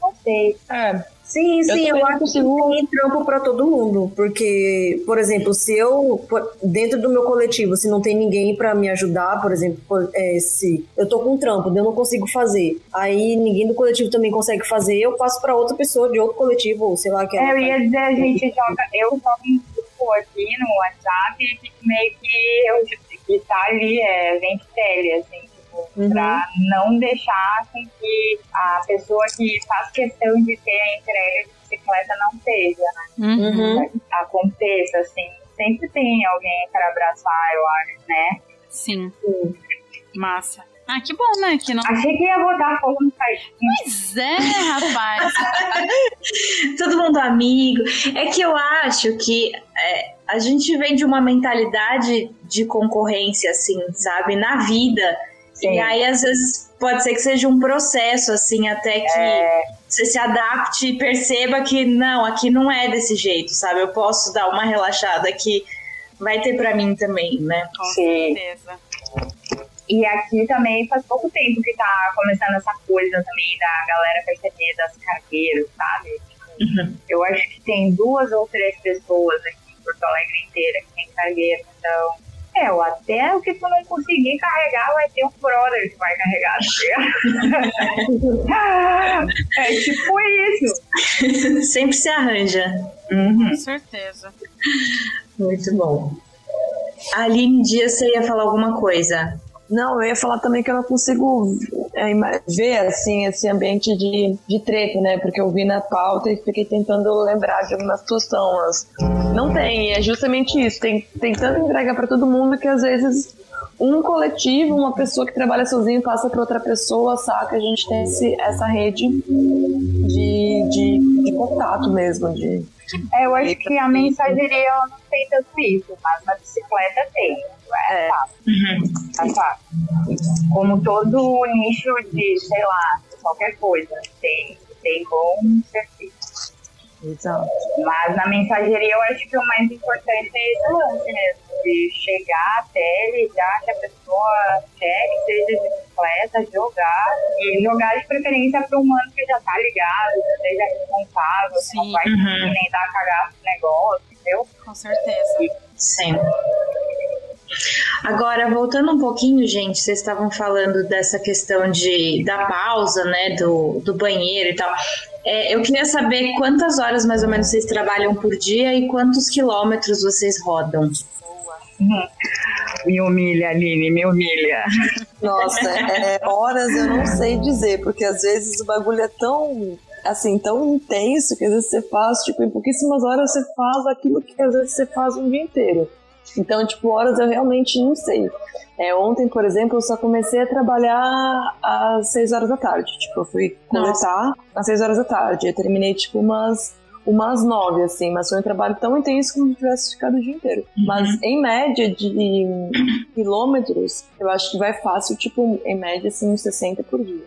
não sei. É. Sim, sim, eu, eu acho consigo... que tem trampo para todo mundo, porque, por exemplo, se eu dentro do meu coletivo, se não tem ninguém para me ajudar, por exemplo, é, se eu tô com um trampo, eu não consigo fazer, aí ninguém do coletivo também consegue fazer, eu passo para outra pessoa de outro coletivo, ou sei lá que é. Eu ia dizer, a gente joga, eu jogo em grupo aqui no WhatsApp, e meio que eu que tá ali é tele, assim, uhum. para não deixar com que a pessoa que faz questão de ter a entrega de bicicleta não seja, né? Uhum. Aconteça, assim, sempre tem alguém para abraçar, eu acho, né? Sim. Sim. Massa. Ah, que bom, né? Que não... Achei que ia botar fogo no site. Pois é, rapaz. Todo mundo amigo. É que eu acho que é, a gente vem de uma mentalidade de concorrência, assim, sabe? Na vida Sim. E aí, às vezes, pode ser que seja um processo, assim, até que é... você se adapte e perceba que, não, aqui não é desse jeito, sabe? Eu posso dar uma relaxada que vai ter para mim também, né? Com Sim. certeza. E aqui também faz pouco tempo que tá começando essa coisa também da galera perceber das cargueiras, sabe? Uhum. Eu acho que tem duas ou três pessoas aqui em Porto Alegre inteira que tem cargueiro, então é, ou até o que tu não conseguir carregar, vai ter um brother que vai carregar, tá é tipo isso. Sempre se arranja. Uhum. Com certeza. Muito bom. Aline Dias, você ia falar alguma coisa? Não, eu ia falar também que eu não consigo é, ver assim esse ambiente de, de treta, né? Porque eu vi na pauta e fiquei tentando lembrar de alguma situação, não tem. É justamente isso. Tem, tem tanta entrega para todo mundo que às vezes um coletivo, uma pessoa que trabalha sozinho passa para outra pessoa, saca? A gente tem esse, essa rede de, de, de contato mesmo, de é, eu acho que a mensageria não tem tanto isso, mas na bicicleta tem. É, fácil. Uhum. É fácil. Como todo nicho de, sei lá, qualquer coisa, tem, tem bom serviço. Exato. Mas na mensageria eu acho que o mais importante é esse lance mesmo, de chegar até ligar que a pessoa quer que seja de bicicleta, jogar, e jogar de preferência para um mano que já tá ligado, que seja responsável, Sim. que não vai uhum. nem dar cagaço no negócio, entendeu? Com certeza. Sim. Agora, voltando um pouquinho, gente, vocês estavam falando dessa questão de da pausa, né, do, do banheiro e tal. É, eu queria saber quantas horas mais ou menos vocês trabalham por dia e quantos quilômetros vocês rodam. Uhum. Me humilha, Aline, me humilha. Nossa, é, horas eu não sei dizer, porque às vezes o bagulho é tão assim, tão intenso que às vezes você faz, tipo, em pouquíssimas horas você faz aquilo que às vezes você faz um dia inteiro. Então, tipo, horas eu realmente não sei. É, ontem, por exemplo, eu só comecei a trabalhar às 6 horas da tarde. Tipo, eu fui coletar Nossa. às 6 horas da tarde. Eu terminei, tipo, umas umas nove, assim, mas foi um trabalho tão intenso como se tivesse ficado o dia inteiro. Uhum. Mas em média de quilômetros, eu acho que vai fácil, tipo, em média, assim, uns 60 por dia.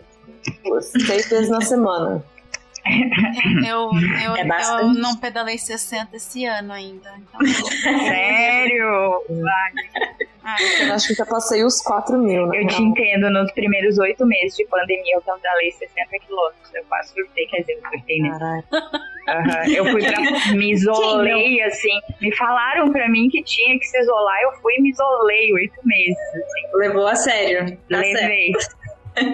Seis vezes na semana. Eu, eu, é eu não pedalei 60 esse ano ainda. Então... Sério? Ah, eu acho que já passei os 4 mil, né? Eu te entendo, nos primeiros 8 meses de pandemia eu pedalei 60 quilômetros. Eu quase surtei, quer dizer, eu surtei, né? Uhum. Eu fui pra. Me isolei, assim. Me falaram pra mim que tinha que se isolar. Eu fui e me isolei 8 meses. Assim. Levou a sério. Levei. Certo.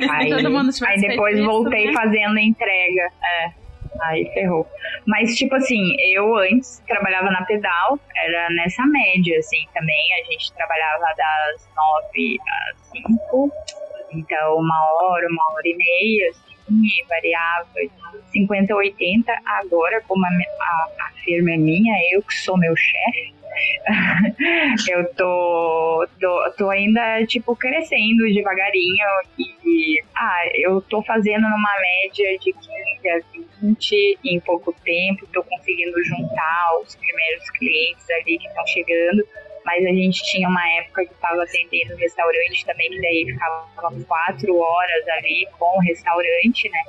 Aí, aí depois voltei isso, né? fazendo entrega. É. Aí ferrou. Mas, tipo assim, eu antes trabalhava na pedal, era nessa média, assim, também. A gente trabalhava das nove às cinco. Então, uma hora, uma hora e meia, assim, variava de 50 a 80. Agora, como a, a, a firma é minha, eu que sou meu chefe, eu tô, tô, tô ainda, tipo, crescendo devagarinho e, ah, eu tô fazendo numa média de 15 a 20 em pouco tempo, tô conseguindo juntar os primeiros clientes ali que estão chegando, mas a gente tinha uma época que estava atendendo restaurante também, que daí ficava quatro horas ali com o restaurante, né?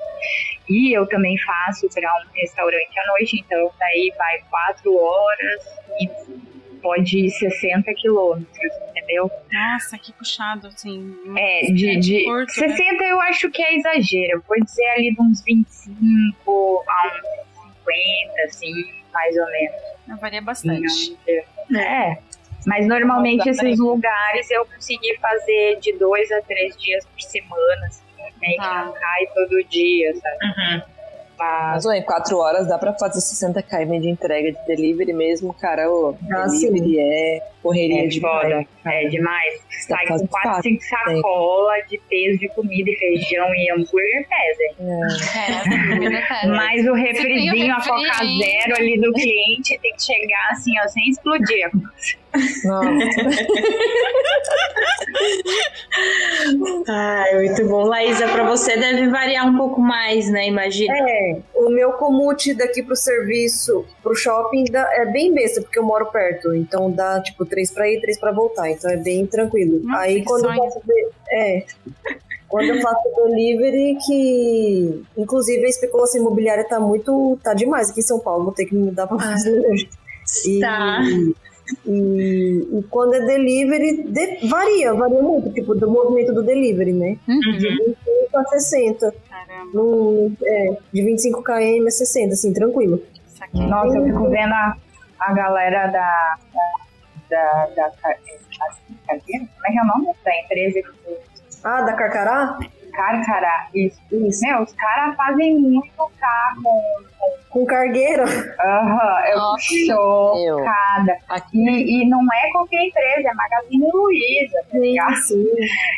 E eu também faço para um restaurante à noite, então daí vai quatro horas e pode ir 60 quilômetros, entendeu? Nossa, que puxado, assim. É, de, de curto, 60 né? eu acho que é exagero. Eu vou dizer ali de uns 25 a uns 50, assim, mais ou menos. Varia bastante. É. Mas normalmente esses lugares eu consegui fazer de dois a três dias por semana, assim, meio que não cai todo dia, sabe? Uhum. Mas, ué, em 4 horas dá pra fazer 60 km de entrega de delivery mesmo, cara. O Ah, delivery sim. é correria É de foda, é demais. Tá Sai com 4, quatro, 5 sacola de peso de comida e feijão e hambúrguer pesa. É, pesa. Mas o refrizinho, o a coca refri, zero ali do cliente tem que chegar assim, ó, sem explodir. Ai, muito bom. Laísa, pra você deve variar um pouco mais, né? Imagina. É, o meu comute daqui pro serviço, pro shopping, é bem besta, porque eu moro perto. Então dá, tipo, três pra ir, três pra voltar. Então é bem tranquilo. Nossa, Aí quando eu sonho. faço. de- É. Quando eu faço delivery, que. Inclusive a especulação imobiliária tá muito. tá demais aqui em São Paulo. Vou ter que me mudar pra mais longe. E, Tá. E, e quando é delivery, de- varia, varia muito, tipo, do movimento do delivery, né? De 25 a 60. Caramba. No, é, de 25 km a 60, assim, tranquilo. Nossa, eu fico vendo a, a galera da. da. da. da, Car- Carqueira? Como é que é o nome da empresa? Ah, da Carcará? Carcará, isso. Meu, os caras fazem muito carro com. Com cargueira? Aham, eu Nossa, chocada. E, e não é qualquer empresa, é Magazine Luiza, tá ligado? Sim.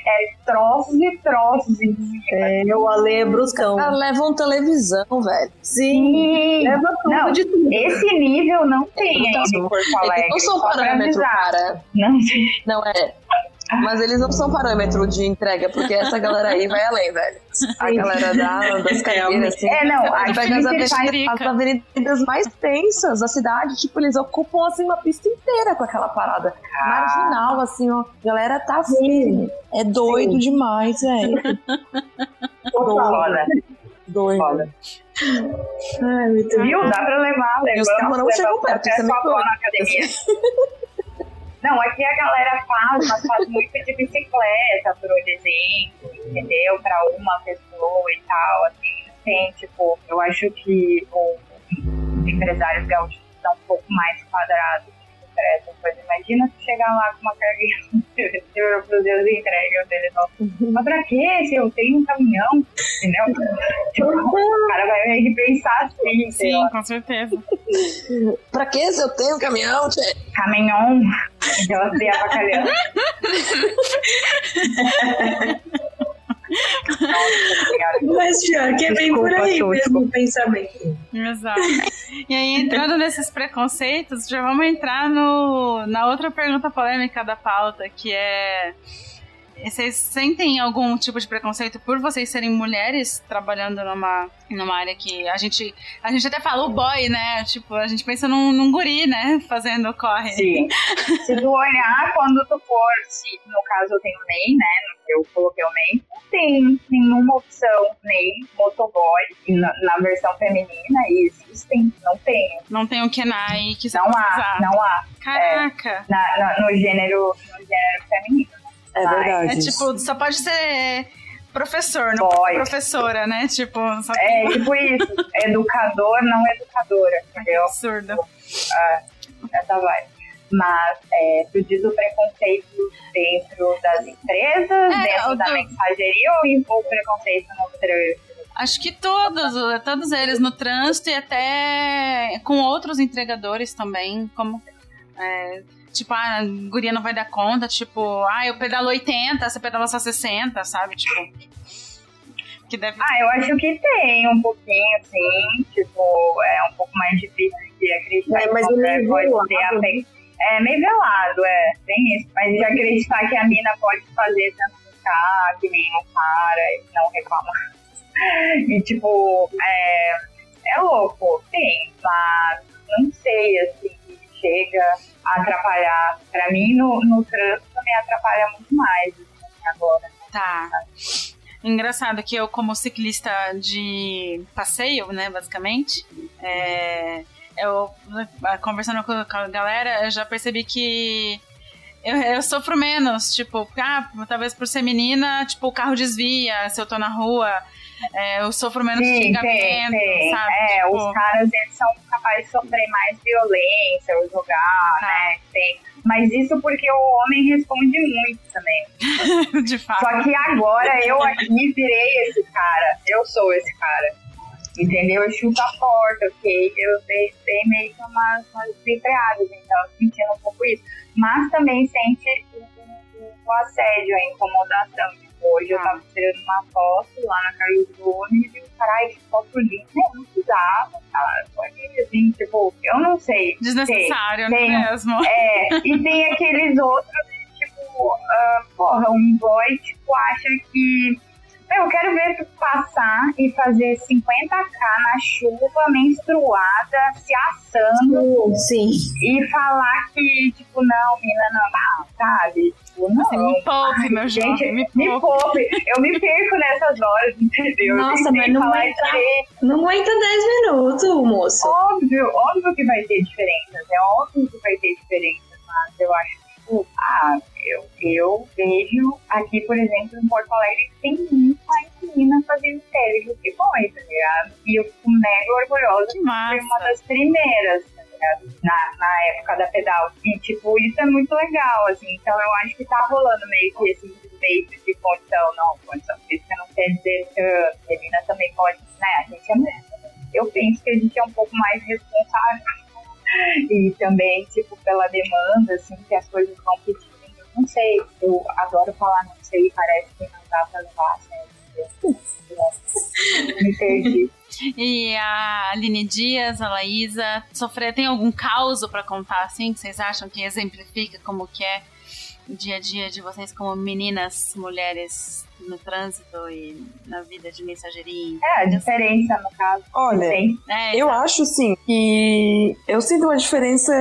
É troços e troços em cima. É, o Ale é bruscão. Ah, levam televisão, velho. Sim, leva tudo Não, de tudo. Esse nível não tem Então, ainda em Porto Alegre. Não são parâmetro, cara. Não, Não é. Mas eles não são parâmetro de entrega, porque essa galera aí vai além, velho. A galera da, das cargueiras, assim. É, não, acho pega as, avenidas, as avenidas mais tensas da cidade, tipo, eles ocupam, assim, uma pista inteira com aquela parada. Marginal, assim, ó. A galera tá firme. É doido demais, velho. foda. Doido. Foda. Ai, muito Viu? Dá pra levar, E os carros não chegam perto, isso é muito na academia. Não, aqui a galera faz, mas faz muito de bicicleta, por exemplo, entendeu? Pra uma pessoa e tal, assim, tem, tipo, eu acho que os empresários gaúchos são um pouco mais quadrados pra essa coisa. Imagina se chegar lá com uma carga pro Deus entrega dele, não. Mas pra quê? Se eu tenho um caminhão, entendeu? Tipo, o cara vai meio que pensar assim. Sim, com certeza. Pra que se eu tenho caminhão, tchê? caminhão de você avacalhando. Mas pior que é bem por aí Desculpa, mesmo o pensamento. Exato. E aí, entrando nesses preconceitos, já vamos entrar no, na outra pergunta polêmica da pauta, que é. Vocês sentem algum tipo de preconceito por vocês serem mulheres trabalhando numa, numa área que a gente. A gente até fala o boy, né? Tipo, a gente pensa num, num guri, né? Fazendo corre. Sim. Se tu olhar quando tu for, se no caso eu tenho NEI, né? Eu coloquei o NEI, não tem nenhuma opção NEI, motoboy, na, na versão feminina, e existem, não tem. Não tem o Kenai que Não há, usar. não há. Caraca! Na, na- no, gênero, no gênero feminino. É verdade. É tipo, só pode ser professor, não Boy. professora, né? Tipo, só que É tipo isso, educador, não educadora, entendeu? absurdo. essa vai. Mas é, tu diz o preconceito dentro das empresas, É, dentro da do- mensageria ou o preconceito no trânsito? Acho que todos, todos eles no trânsito e até com outros entregadores também, como é, tipo, ah, a guria não vai dar conta, tipo, ah, eu pedalo 80, você pedala só 60, sabe? Tipo, que deve Ah, eu acho que tem um pouquinho, assim, tipo, é um pouco mais difícil de acreditar É, mas que é mulher meio pode velado. ter a pe- É meio velado, é, tem isso. Mas de acreditar que a mina pode fazer tanto carro, que nem o cara e não reclamar. E tipo, é, é louco, tem, mas não sei, assim, chega atrapalhar. Pra mim, no, no trânsito, me atrapalha muito mais assim, agora. Tá. Engraçado que eu, como ciclista de passeio, né, basicamente, é, eu conversando com a galera, eu já percebi que eu, eu, sofro menos, tipo, ah, talvez por ser menina, tipo, o carro desvia se eu tô na rua. É, eu sofro menos sim, xingamento, sabe? É, tipo... os caras, eles são capazes de sofrer mais violência ou jogar, tá. né? Tem. Mas isso porque o homem responde muito também. de fato. Só que agora eu aqui virei esse cara. Eu sou esse cara. Entendeu? Eu chuto a porta, ok? Eu dei, dei meio que umas, umas freadas, então eu sentindo um pouco isso. Mas também sente o, o, o assédio, a incomodação. Hoje eu tava tirando uma foto lá na Carlos Gomes e o caralho, que foto linda, eu não precisava, cara. Foi assim, tipo, eu não sei. Desnecessário, tem, não é mesmo? É, e tem aqueles outros, tipo, uh, porra, um boy, tipo, acha que eu quero ver tu passar e fazer 50k na chuva, menstruada, se assando. Sim. E falar que, tipo, não, mina, não, sabe? Tipo, não. Você me poupe, meu gente, jovem, me, me poupe. Eu me perco nessas horas, entendeu? Nossa, mas não aguenta, não aguenta 10 minutos, moço. Óbvio, óbvio que vai ter diferenças. É óbvio que vai ter diferenças, mas eu acho que, tipo, ah, eu, vejo aqui, por exemplo, em Porto Alegre, tem muito mais meninas fazendo série do que boy, tá ligado? E eu fico mega orgulhosa de ser uma das primeiras, tá ligado? Na, na época da pedal. E, tipo, isso é muito legal, assim. Então, eu acho que tá rolando meio que esse respeito de condição. Não, condição física não quer dizer que a menina também pode, né? A gente é mulher. Eu penso que a gente é um pouco mais responsável e também, tipo, pela demanda, assim, que as coisas vão pedindo não sei, eu adoro falar não sei, parece que não dá pra levar a sério. Me perdi. E a Aline Dias, a Laísa, sofrer, tem algum caos para contar assim que vocês acham que exemplifica como que é o dia a dia de vocês como meninas, mulheres no trânsito e na vida de mensageria? É, a diferença no caso. Olha, é, eu acho sim que eu sinto uma diferença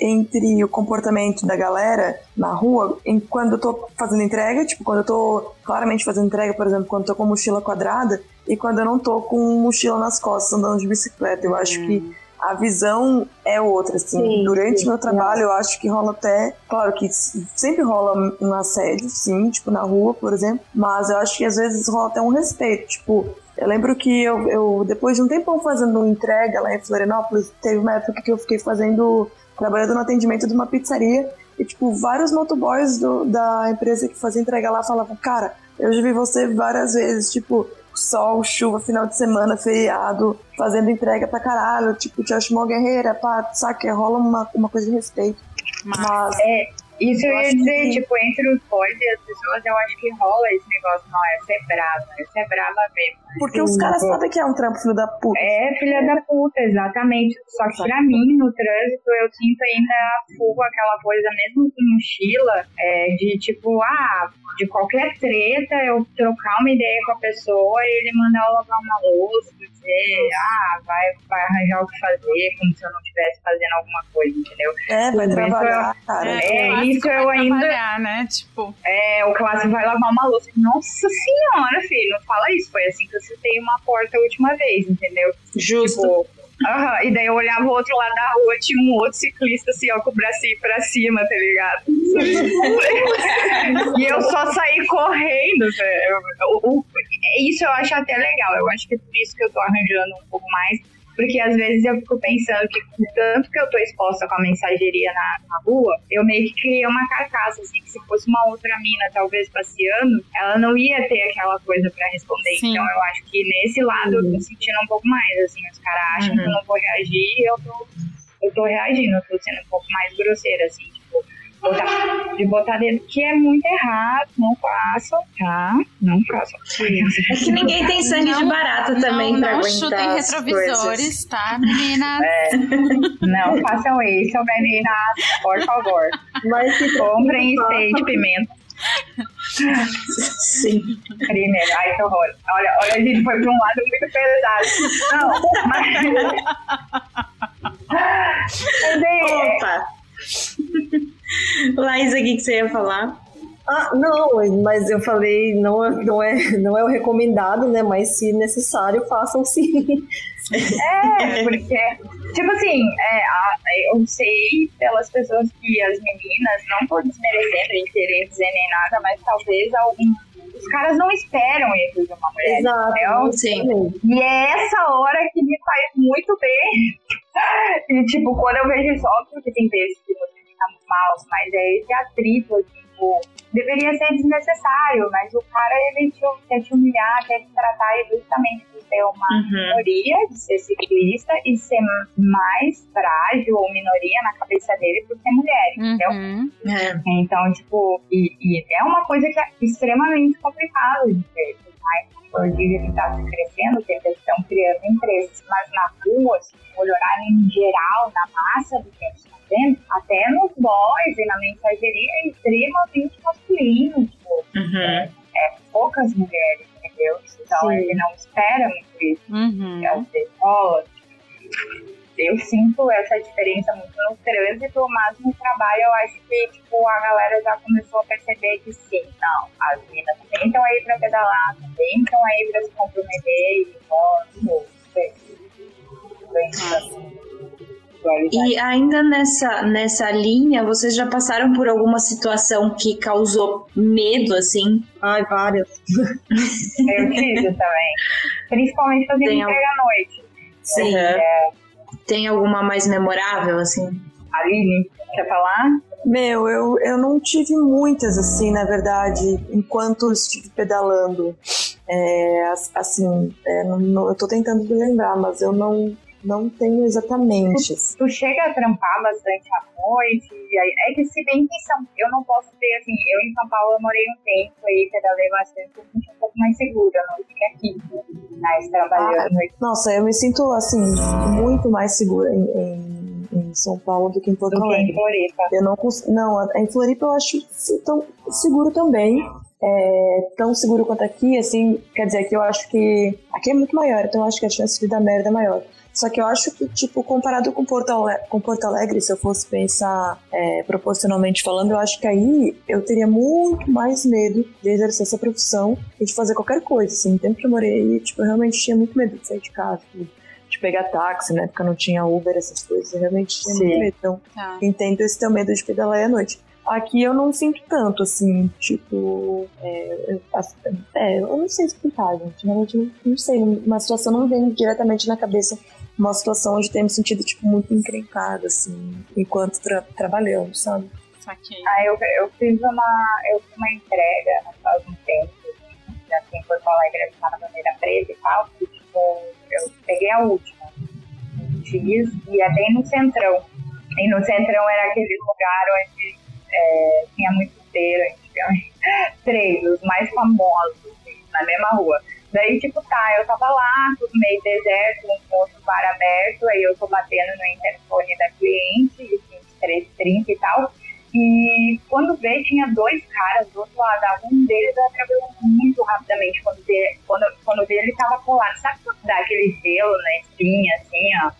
entre o comportamento da galera na rua em quando eu tô fazendo entrega, tipo, quando eu tô claramente fazendo entrega, por exemplo, quando eu tô com mochila quadrada e quando eu não tô com mochila nas costas andando de bicicleta. Eu acho hum. que a visão é outra, assim. Sim, Durante sim, meu trabalho, eu acho que rola até, claro que sempre rola um assédio, sim, tipo na rua, por exemplo, mas eu acho que às vezes rola até um respeito, tipo, eu lembro que eu, eu depois de um tempão fazendo entrega lá em Florianópolis, teve uma época que eu fiquei fazendo, trabalhando no atendimento de uma pizzaria, e, tipo, vários motoboys do, da empresa que fazia entrega lá falavam, cara, eu já vi você várias vezes, tipo, sol, chuva, final de semana, feriado, fazendo entrega pra caralho, tipo, te acho uma guerreira, pá, sabe? Rola uma, uma coisa de respeito. Mas. É, isso eu, ia dizer, que... tipo, entre os boys e as pessoas, eu acho que rola esse negócio, não, essa é brava, essa é brava mesmo. Porque Sim, os caras sabem que é um trampo filho da puta. É, filha da puta, exatamente. Só que pra mim, no trânsito, eu sinto ainda full aquela coisa, mesmo com mochila, é, de tipo, ah, de qualquer treta, eu trocar uma ideia com a pessoa e ele mandar eu lavar uma louça, ah, vai, vai arranjar o que fazer, como se eu não estivesse fazendo alguma coisa, entendeu? É, vai trabalhar, eu, cara. É, é isso eu ainda. Né? Tipo. É, o clássico vai lavar uma louça. Nossa senhora, filho, não fala isso. Foi assim que eu citei uma porta a última vez, entendeu? Justo. Tipo, Uhum. E daí eu olhava o outro lado da rua, tinha um outro ciclista assim, ó, com o bracinho pra cima, tá ligado? e eu só saí correndo, velho. Isso eu acho até legal. Eu acho que é por isso que eu tô arranjando um pouco mais porque às vezes eu fico pensando que, tanto que eu tô exposta com a mensageria na, na rua, eu meio que criei uma carcaça, assim, que se fosse uma outra mina, talvez passeando, ela não ia ter aquela coisa para responder. Sim. Então eu acho que nesse lado uhum. eu tô sentindo um pouco mais, assim, os caras acham uhum. que eu não vou reagir e eu tô, eu tô reagindo, eu tô sendo um pouco mais grosseira, assim, botar, de botar dedo, que é muito errado, não façam, tá? Não façam. É que ninguém tem sangue não, de barata também não, pra não chutem retrovisores, coisas. tá, meninas? É, não façam isso, meninas, por favor. Mas se comprem spray de pimenta. Sim. Crime, ai que horror. Olha, olha, a gente foi pra um lado muito pesado. Não, mas. Opa! Laís, o que você ia falar? Ah, não, mas eu falei, não, é, não, é, não é o recomendado, né? Mas se necessário, façam sim. É, porque, tipo assim, é, eu sei pelas pessoas que as meninas, não tô desmerecendo em querer dizer nem nada, mas talvez algum. Os caras não esperam isso de uma mulher. Exato. entendeu? Sim. E é essa hora que me faz muito bem. E, tipo, quando eu vejo isso, óbvio que tem vezes que mal, mas é esse atrito, assim, tipo, deveria ser desnecessário, mas o cara, ele te, quer te humilhar, quer te tratar justamente por ser uma Uhum. minoria, de ser ciclista e ser mais frágil ou minoria na cabeça dele por ser mulher, entendeu? Uhum. É. Então, tipo, e, e é uma coisa que é extremamente complicado de ver. Por mais que o dia que tá se crescendo, que eles estão criando empresas, mas na rua, se for olhar em geral, na massa do que a gente vendo, até nos boys e na mensageria é extremamente masculino, tipo, Uhum. é poucas mulheres, entendeu? Então Sim. ele não espera muito isso Uhum. às vezes rola. Eu sinto essa diferença muito no trânsito, mas no trabalho eu acho que tipo, a galera já começou a perceber que sim, não, as meninas também estão aí pra pedalar, também estão aí pra se comprometer e nossa, bem, bem, E ainda nessa, nessa linha, vocês já passaram por alguma situação que causou medo, assim? Ai, várias. Eu tive também. Principalmente fazendo Tem entrega à noite. Sim. É, Tem alguma mais memorável, assim? Aline, quer falar? Meu, eu, eu não tive muitas, assim, na verdade, enquanto eu estive pedalando. É, as- assim, é, não- eu tô tentando me lembrar, mas eu não, não tenho exatamente. assim. tu chega a trampar bastante à noite, é que se bem que São, eu não posso ter, assim, eu em São Paulo eu morei um tempo aí, pedalei bastante, eu senti um pouco mais segura noite que aqui, mas trabalhando à noite Nossa, eu me sinto, assim, muito mais segura em, em- em São Paulo do que em Porto que em Alegre. Floripa. Eu não consigo. Não, em Floripa eu acho tão seguro também. É, tão seguro quanto aqui, assim, quer dizer que eu acho que aqui é muito maior, então eu acho que a chance de dar merda é maior. Só que eu acho que, tipo, comparado com Porto, Ale- com Porto Alegre, se eu fosse pensar é, proporcionalmente falando, eu acho que aí eu teria muito mais medo de exercer essa profissão e de fazer qualquer coisa, assim. No tempo que eu morei aí, tipo, eu realmente tinha muito medo de sair de casa, de, de pegar táxi, né? Porque eu não tinha Uber, essas coisas. Eu realmente tinha medo. Então, Tá. entendo esse teu medo de pedalar à noite. Aqui eu não sinto tanto, assim, tipo. É, eu, as- é, eu não sei explicar, gente. Realmente não, não sei. Uma situação não vem diretamente na cabeça. Uma situação onde tenho me sentido, tipo, muito encrencada, assim, enquanto tra trabalhando, sabe? Saquei. Aí eu, eu fiz uma, eu fiz uma entrega né, faz um tempo, já aqui em Porto Alegre, eu estava na bandeira preta e tal, e tipo, eu peguei a última, fiz, e é bem no centrão. E no centrão era aquele lugar onde é, tinha muito inteiro, antigamente. Três, os mais famosos, assim, na mesma rua. Daí, tipo, tá, eu tava lá, tudo meio deserto, um outro bar aberto, aí eu tô batendo no interfone da cliente, 2330 e tal. E quando vê, tinha dois caras do outro lado. Um deles atravessou muito rapidamente. Quando vê, quando, quando vê ele tava colado. Sabe quando dá aquele gelo na espinha, assim, ó?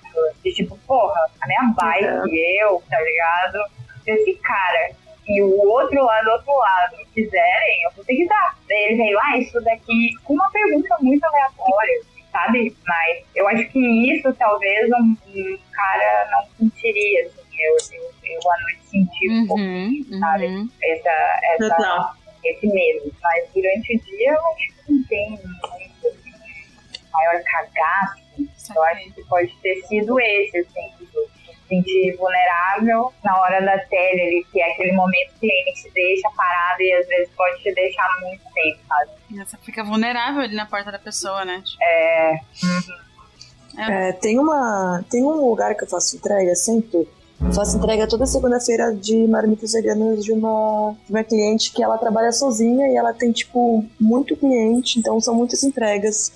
De tipo, porra, a minha bike, eu, tá ligado? Esse cara e o outro lado, do outro lado, quiserem, eu vou ter que dar. Daí ele veio, ah, isso daqui, com uma pergunta muito aleatória, sabe? Mas eu acho que isso talvez um, um cara não sentiria, assim. Eu, eu, eu à noite senti um pouco Uhum, sabe? uhum. essa, essa, esse medo. Mas durante o dia eu acho que não tem muito assim, maior cagaço. Eu acho que pode ter sido esse, assim, sentir vulnerável na hora da tele, ali, que é aquele momento que o cliente te deixa parado e às vezes pode te deixar muito tempo, sabe? Você fica vulnerável ali na porta da pessoa, né? Tipo, É, É, tem, uma, tem um lugar que eu faço entrega sempre. Eu faço entrega toda segunda-feira de marmitas veganas de uma, de uma cliente que ela trabalha sozinha e ela tem, tipo, muito cliente, então são muitas entregas.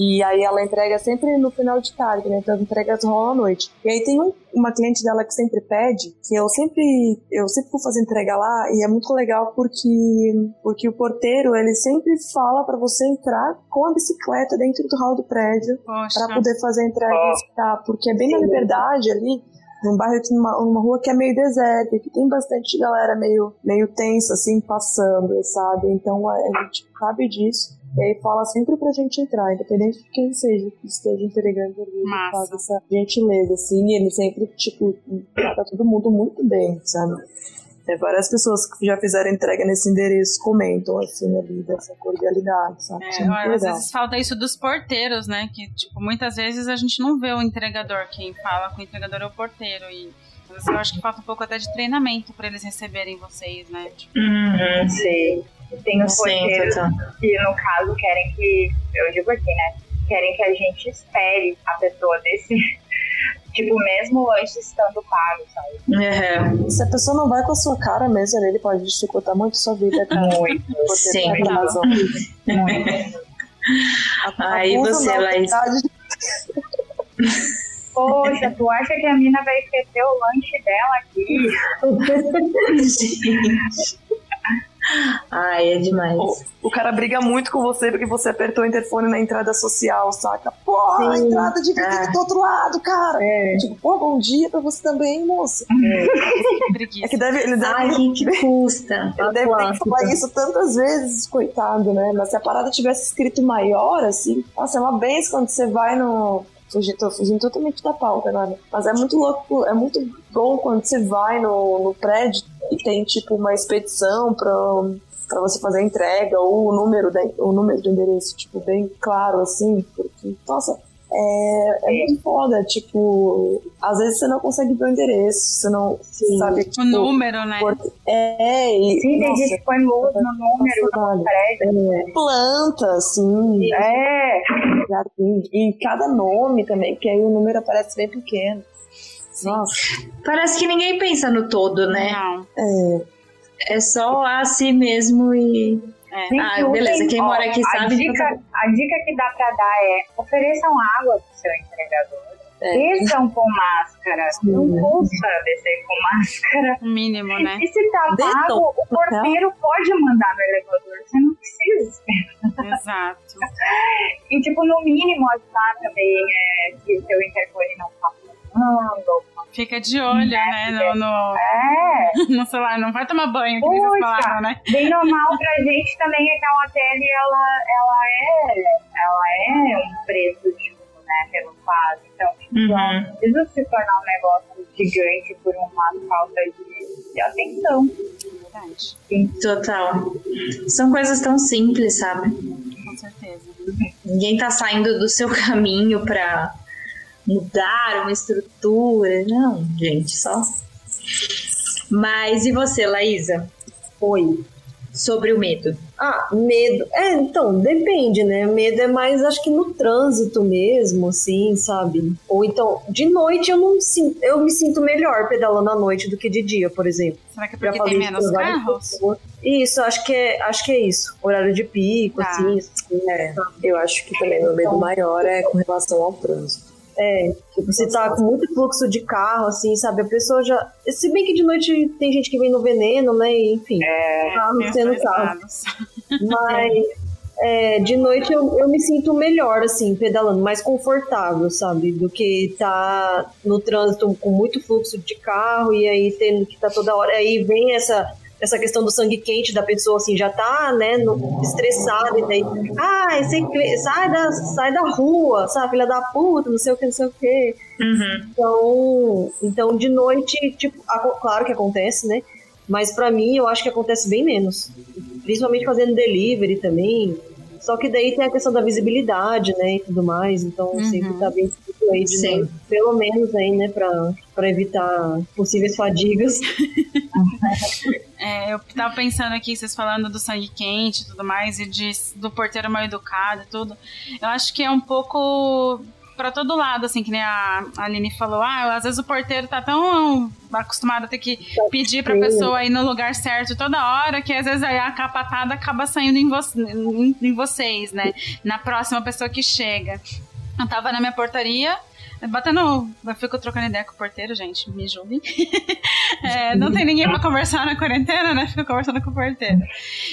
E aí ela entrega sempre no final de tarde, né? Então as entregas rolam à noite. E aí tem um, uma cliente dela que sempre pede, que eu sempre eu sempre vou fazer entrega lá e é muito legal porque porque o porteiro ele sempre fala para você entrar com a bicicleta dentro do hall do prédio para poder fazer a entrega, oh. tá? Porque é bem na liberdade ali num bairro aqui, numa, numa rua que é meio deserta, que tem bastante galera meio, meio tensa, assim, passando, sabe? Então a, a gente sabe disso. E aí fala sempre pra gente entrar, independente de quem seja que esteja entregando ali, faz essa gentileza, assim, e ele sempre, tipo, trata todo mundo muito bem, sabe? É, várias pessoas que já fizeram entrega nesse endereço comentam, assim, ali, dessa cordialidade, sabe? É, olha, às vezes falta isso dos porteiros, né? Que, tipo, muitas vezes a gente não vê o entregador. Quem fala com o entregador é o porteiro. E eu acho que falta um pouco até de treinamento para eles receberem vocês, né? Tipo... Uhum, sim. Tem os porteiros que, no caso, querem que. Eu digo aqui, né? Querem que a gente espere a pessoa desse Tipo, mesmo antes estando pago, sabe? É. Se a pessoa não vai com a sua cara mesmo, ele pode dificultar muito a sua vida, cara. Muito. Sim. Muito. Aí você, Laís. Poxa, tu acha que a mina vai esquecer o lanche dela aqui? Gente. Ai, é demais. O, o, cara briga muito com você porque você apertou o interfone na entrada social, saca? Porra, a entrada de ah. do outro lado, cara. É. Tipo, pô, bom dia pra você também, moça. É, é que deve. Ele deve Ai, que custa. Ele deve ter que falar isso tantas vezes, coitado, né? Mas se a parada tivesse escrito maior, assim, nossa, é uma benção quando você vai no fugindo, tô fugindo totalmente da pauta agora. Mas é muito louco, é muito bom quando você vai no, no prédio e tem tipo uma expedição pra, pra você fazer a entrega ou o número, da, o número do endereço, tipo, bem claro assim, porque, nossa, é, é muito foda, tipo, às vezes você não consegue ver o endereço, você não Sim. sabe, tipo, o número, né? É, e, Sim, tem gente que põe luz no número prédio. É, planta, assim. É. E cada nome também, que aí o número aparece bem pequeno. Nossa. Parece que ninguém pensa no todo, né? Não. É. É só a si mesmo e é. ah, beleza. Quem mora aqui a sabe. Dica, a dica que dá pra dar é ofereçam água pro seu entregador. É. Desçam com máscara. Sim. Não custa descer com máscara. Mínimo, né? E se tá pago, o porteiro pode mandar no elevador. Você não precisa esperar. Exato. e, tipo, no mínimo, ajudar também é, que o seu interfone não tá funcionando, Fica de olho, né? No, no, é. no celular. Não vai tomar banho, que Puxa, falaram, né? Bem normal pra gente também é que a tele, ela, ela, é, ela é um preço justo, né? Pelo fato. Então, uhum. não precisa se tornar um negócio gigante por uma falta de, de atenção. Verdade. Sim. Total. São coisas tão simples, sabe? Com certeza. Ninguém tá saindo do seu caminho pra mudar uma estrutura. Não, gente, só. Mas e você, Laísa? Oi. Sobre o medo. Ah, medo. É, então, depende, né? Medo é mais, acho que no trânsito mesmo, assim, sabe? Ou então, de noite eu não sinto, eu me sinto melhor pedalando à noite do que de dia, por exemplo. Será que é porque tem menos carros? Isso, acho que é, acho que é isso. Horário de pico, tá. assim, assim. É, eu acho que também meu medo maior é com relação ao trânsito. É, tipo, você tá com muito fluxo de carro, assim, sabe? A pessoa já. Se bem que de noite tem gente que vem no veneno, né? Enfim, é, carro sendo carro. Mas é, de noite eu, eu me sinto melhor, assim, pedalando, mais confortável, sabe? Do que tá no trânsito com muito fluxo de carro e aí tendo que tá toda hora. Aí vem essa essa questão do sangue quente da pessoa, assim, já tá, né, no, estressada, e daí, ah, você, sai, da, sai da rua, sabe, filha da puta, não sei o que, não sei o que. Uhum. Então, então, de noite, tipo, claro que acontece, né, mas para mim, eu acho que acontece bem menos. Principalmente fazendo delivery também, só que daí tem a questão da visibilidade, né, e tudo mais, então uhum. sempre tá bem aí de Sim. Novo, pelo menos aí, né, pra, pra evitar possíveis fadigas. É, eu tava pensando aqui, vocês falando do sangue quente e tudo mais, e de, do porteiro mal educado e tudo. Eu acho que é um pouco pra todo lado, assim, que nem a Aline falou. Ah, às vezes o porteiro tá tão acostumado a ter que pedir pra pessoa ir no lugar certo toda hora, que às vezes aí a capatada acaba saindo em, vo em, em vocês, né? Na próxima pessoa que chega. Eu tava na minha portaria, Batendo. Eu fico trocando ideia com o porteiro, gente. Me julguem. é, não tem ninguém pra conversar na quarentena, né? Fico conversando com o porteiro.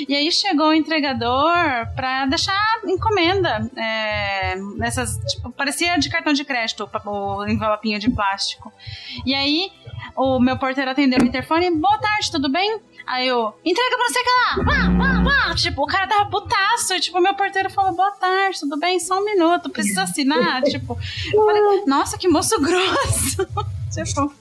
E aí chegou o entregador pra deixar encomenda. É, nessas. Tipo, parecia de cartão de crédito, o envelopinho de plástico. E aí o meu porteiro atendeu o interfone. Boa tarde, tudo bem? Aí eu, entrega pra você que lá! Tipo, o cara tava putaço. E, tipo, meu porteiro falou, boa tarde, tudo bem? Só um minuto, precisa assinar? tipo, eu falei, nossa, que moço grosso! Tipo,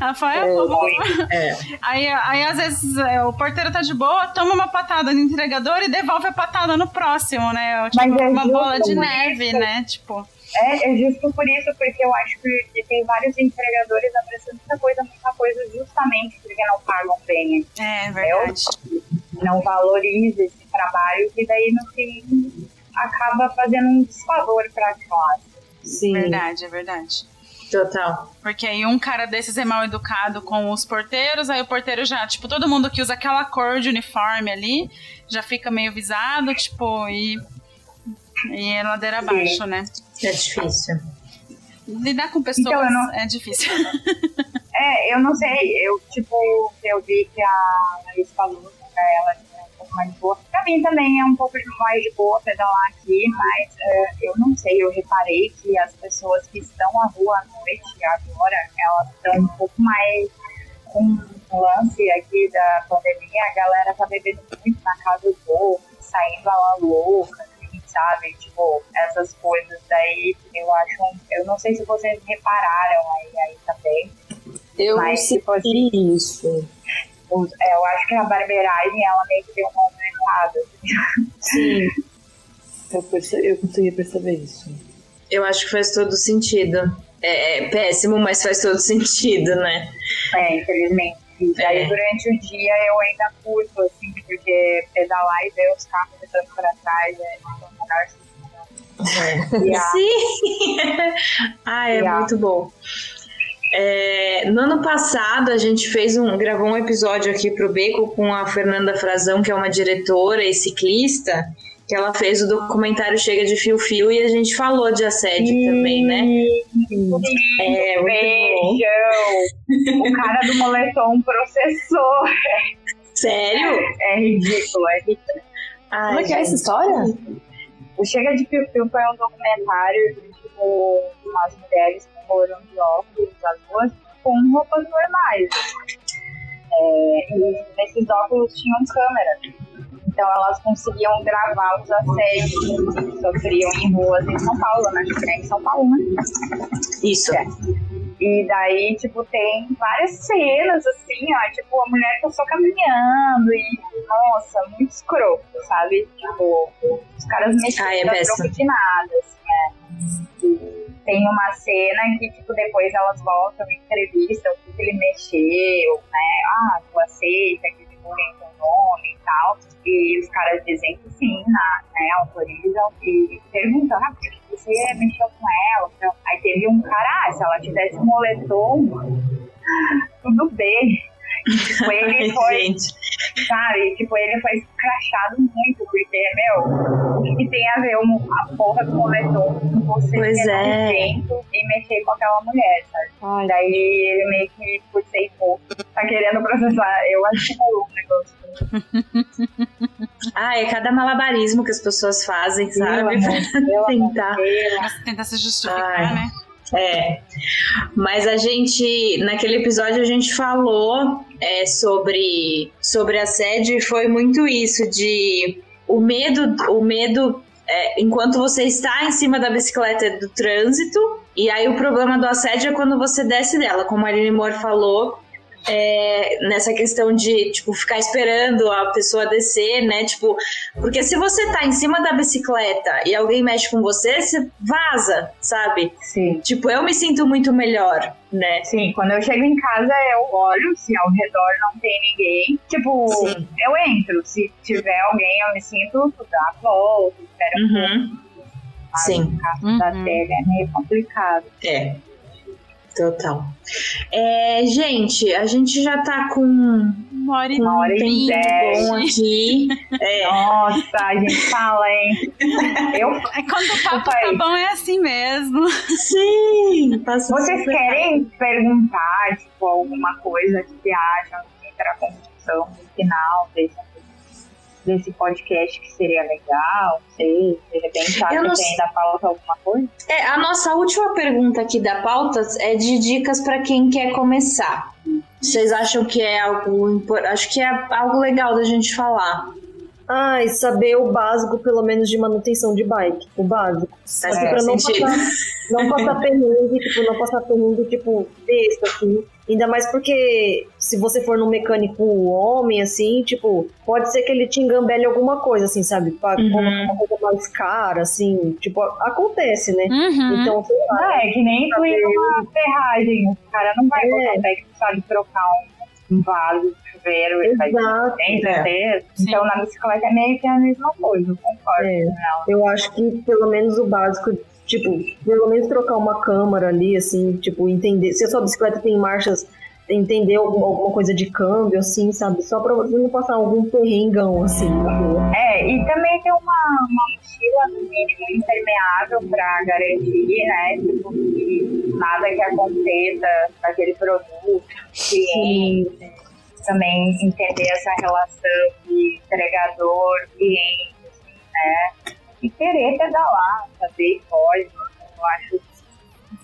ela falou, é, é, é. Aí, aí, às vezes, é, o porteiro tá de boa, toma uma patada no entregador e devolve a patada no próximo, né? Tipo, é uma bola de neve, né? Tipo. É, é justo por isso, porque eu acho que tem vários entregadores oferecendo muita coisa, muita coisa, justamente porque não pagam bem. É, verdade. Não valoriza esse trabalho, e daí no fim acaba fazendo um desfavor para a classe. Sim. Verdade, é verdade. Total. Porque aí um cara desses é mal educado com os porteiros, aí o porteiro já, tipo, todo mundo que usa aquela cor de uniforme ali, já fica meio visado, tipo, e e é ladeira abaixo, né? É difícil. Lidar com pessoas então, não... é difícil. É, eu não sei, eu, tipo, eu vi que a Laís falou pra ela mais boa. Pra mim também é um pouco mais de boa pedalar aqui, mas uh, eu não sei, eu reparei que as pessoas que estão à rua à noite agora, elas estão um pouco mais com um lance aqui da pandemia, a galera tá bebendo muito na casa do povo, saindo a la louca, sabe? Tipo, essas coisas daí eu acho. Eu não sei se vocês repararam aí, aí também. Eu mas, tipo, assim, isso. É, eu acho que a barbeiragem ela meio que deu uma aumentada. Sim. Eu, percebi, eu consegui perceber isso. Eu acho que faz todo sentido. É, é, péssimo, mas faz todo sentido, né? É, infelizmente. E daí é. durante o dia eu ainda curto, assim, porque pedalar e ver os carros andando para trás é é. Sim! ah, é muito bom. É, no ano passado a gente fez um, gravou um episódio aqui pro Beco com a Fernanda Frazão, que é uma diretora e ciclista, que ela fez o documentário Chega de Fio Fio e a gente falou de assédio Sim. também, né? É, Beijão! o cara do moletom processou. Sério? É ridículo, é ridículo. Ai, Como é que é essa história? O Chega de Piu Piu foi um documentário de tipo, umas mulheres que foram de óculos às ruas com roupas normais. É, e nesses óculos tinham câmeras. Então elas conseguiam gravar os assédios que sofriam em ruas em São Paulo, né? É em São Paulo, né? Isso. É. E daí, tipo, tem várias cenas, assim, ó, tipo, a mulher tá só caminhando e, nossa, muito escroto, sabe? Tipo, os caras mexendo é troco de nada, assim, é. E tem uma cena que, tipo, depois elas voltam e entrevistam o que ele mexeu, né? Ah, tu aceita que ele bullying com nome e tal. E os caras dizem que sim, né? Autorizam e perguntam, ah, você mexeu com ela? Então, aí teve um cara, ah, se ela tivesse um moletom, tudo bem. Tipo, ele foi, Gente. sabe? Tipo, ele foi crachado muito, porque, meu, o que, tem a ver um, a porra do moletom com você pois é. e mexer com aquela mulher, sabe? Ai. Daí ele meio que, por ser pouco, tá querendo processar. Eu acho que é um negócio ah, é cada malabarismo que as pessoas fazem, sabe? Pra tentar. tentar se justificar, Ai. né? É, mas a gente, naquele episódio a gente falou é, sobre, sobre assédio e foi muito isso, de o medo, o medo é, enquanto você está em cima da bicicleta do trânsito, e aí o problema do assédio é quando você desce dela, como a Aline Moore falou, é, nessa questão de, tipo, ficar esperando a pessoa descer, né? Tipo, porque se você tá em cima da bicicleta e alguém mexe com você, você vaza, sabe? Sim. Tipo, eu me sinto muito melhor, né? Sim, quando eu chego em casa, eu olho se ao redor não tem ninguém. Tipo, Sim. eu entro. Se tiver alguém, eu me sinto, dá a volta, espero uhum. Sim. No caso da Uhum. série é meio complicado. É. Total. É, gente, a gente já tá com Uma hora e Uma hora e dez. bom aqui. É, Nossa, a gente fala, hein? Eu, É Quando o papo tá bom, é assim mesmo. sim. Vocês super querem perguntar, tipo, alguma coisa que acham assim, para a conclusão no final desse, desse podcast que seria legal? Não sei, de repente acha não que ainda falta alguma coisa? É, a nossa última pergunta aqui da pauta é de dicas para quem quer começar. Vocês acham que é algo acho que é algo legal da gente falar. Ai, saber o básico, pelo menos, de manutenção de bike. O básico. Assim, pra não sentido. passar, não passar perrengue, tipo, não passar perrengue, tipo, besta, assim. Ainda mais porque se você for num mecânico homem, assim, tipo, pode ser que ele te engambele alguma coisa, assim, sabe? Pra Uhum. colocar uma coisa mais cara, assim, tipo, acontece, né? Uhum. Então, sei lá. É que nem tu ir numa ferragem. O cara não vai É. botar até que sabe trocar um, um vaso de chuveiro. Ele vai Exato. tem É. Então na bicicleta é meio que a mesma coisa, eu concordo É. Eu acho que pelo menos o básico, tipo, pelo menos trocar uma câmara ali, assim, tipo, entender. Se a sua bicicleta tem marchas, entender alguma, alguma coisa de câmbio, assim, sabe? Só pra você não passar algum perrengão, assim, na rua. É, e também tem uma, uma mochila, no mínimo, impermeável pra garantir, né? Tipo, que nada que aconteça daquele produto, cliente. Também entender essa relação de entregador-cliente, assim, né? E querer pedalar, saber código, eu acho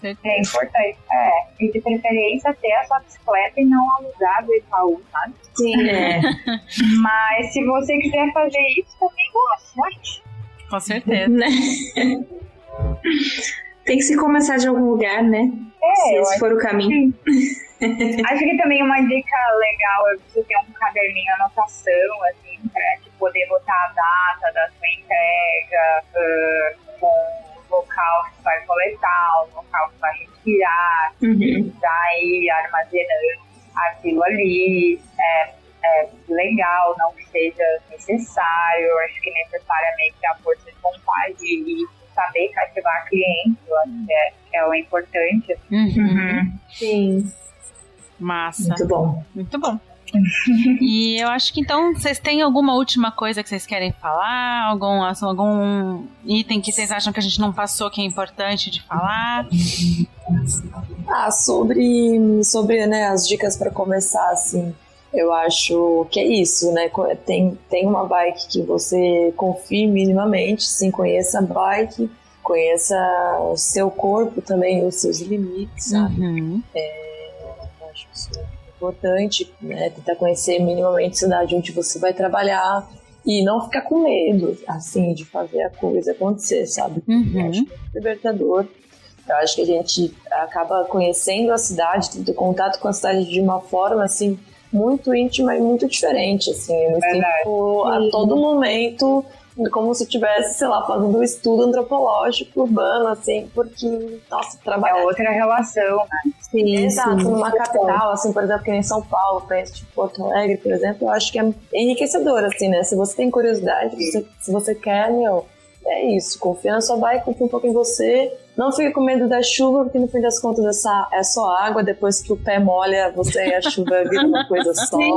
é importante. É, e de preferência ter a sua bicicleta e não alugar do Itaú, sabe? Sim, é. Mas se você quiser fazer isso, também boa sorte. Com certeza. Né? Tem que se começar de algum lugar, né? É, Se esse for o caminho. Acho que também uma dica legal é você ter um caderninho anotação, assim, pra poder botar a data da sua entrega, ah, com o local que vai coletar, o local que vai retirar, Uhum. daí armazenando aquilo ali. É, é legal, não que seja necessário, acho que é que a força de vontade e saber cativar cliente, eu acho que é, é o importante. Uhum. Sim. Massa. Muito bom. Muito bom. E eu acho que então vocês têm alguma última coisa que vocês querem falar? Algum, algum item que vocês acham que a gente não passou que é importante de falar? Ah, sobre, sobre né, as dicas para começar, assim, eu acho que é isso, né? Tem, tem uma bike que você confie minimamente, sim, conheça a bike, conheça o seu corpo também, os seus limites, sabe? Uhum. Eu acho isso importante, né? Tentar conhecer minimamente a cidade onde você vai trabalhar e não ficar com medo, assim, de fazer a coisa acontecer, sabe? Eu Uhum. acho muito libertador. Eu acho que a gente acaba conhecendo a cidade, tendo contato com a cidade de uma forma, assim, muito íntima e muito diferente, assim. Eu me Verdade. sinto a todo momento como se estivesse, sei lá, fazendo um estudo antropológico urbano, assim, porque, nossa, É trabalhar outra relação, né? Sim, Exato, sim. numa capital, assim, por exemplo, que nem São Paulo, penso, tipo Porto Alegre, por exemplo, eu acho que é enriquecedor, assim, né? Se você tem curiosidade, se você quer, meu, é isso, confia na sua bike, confia um pouco em você, não fique com medo da chuva, porque no fim das contas essa, é só água, depois que o pé molha, você e a chuva vira uma coisa só.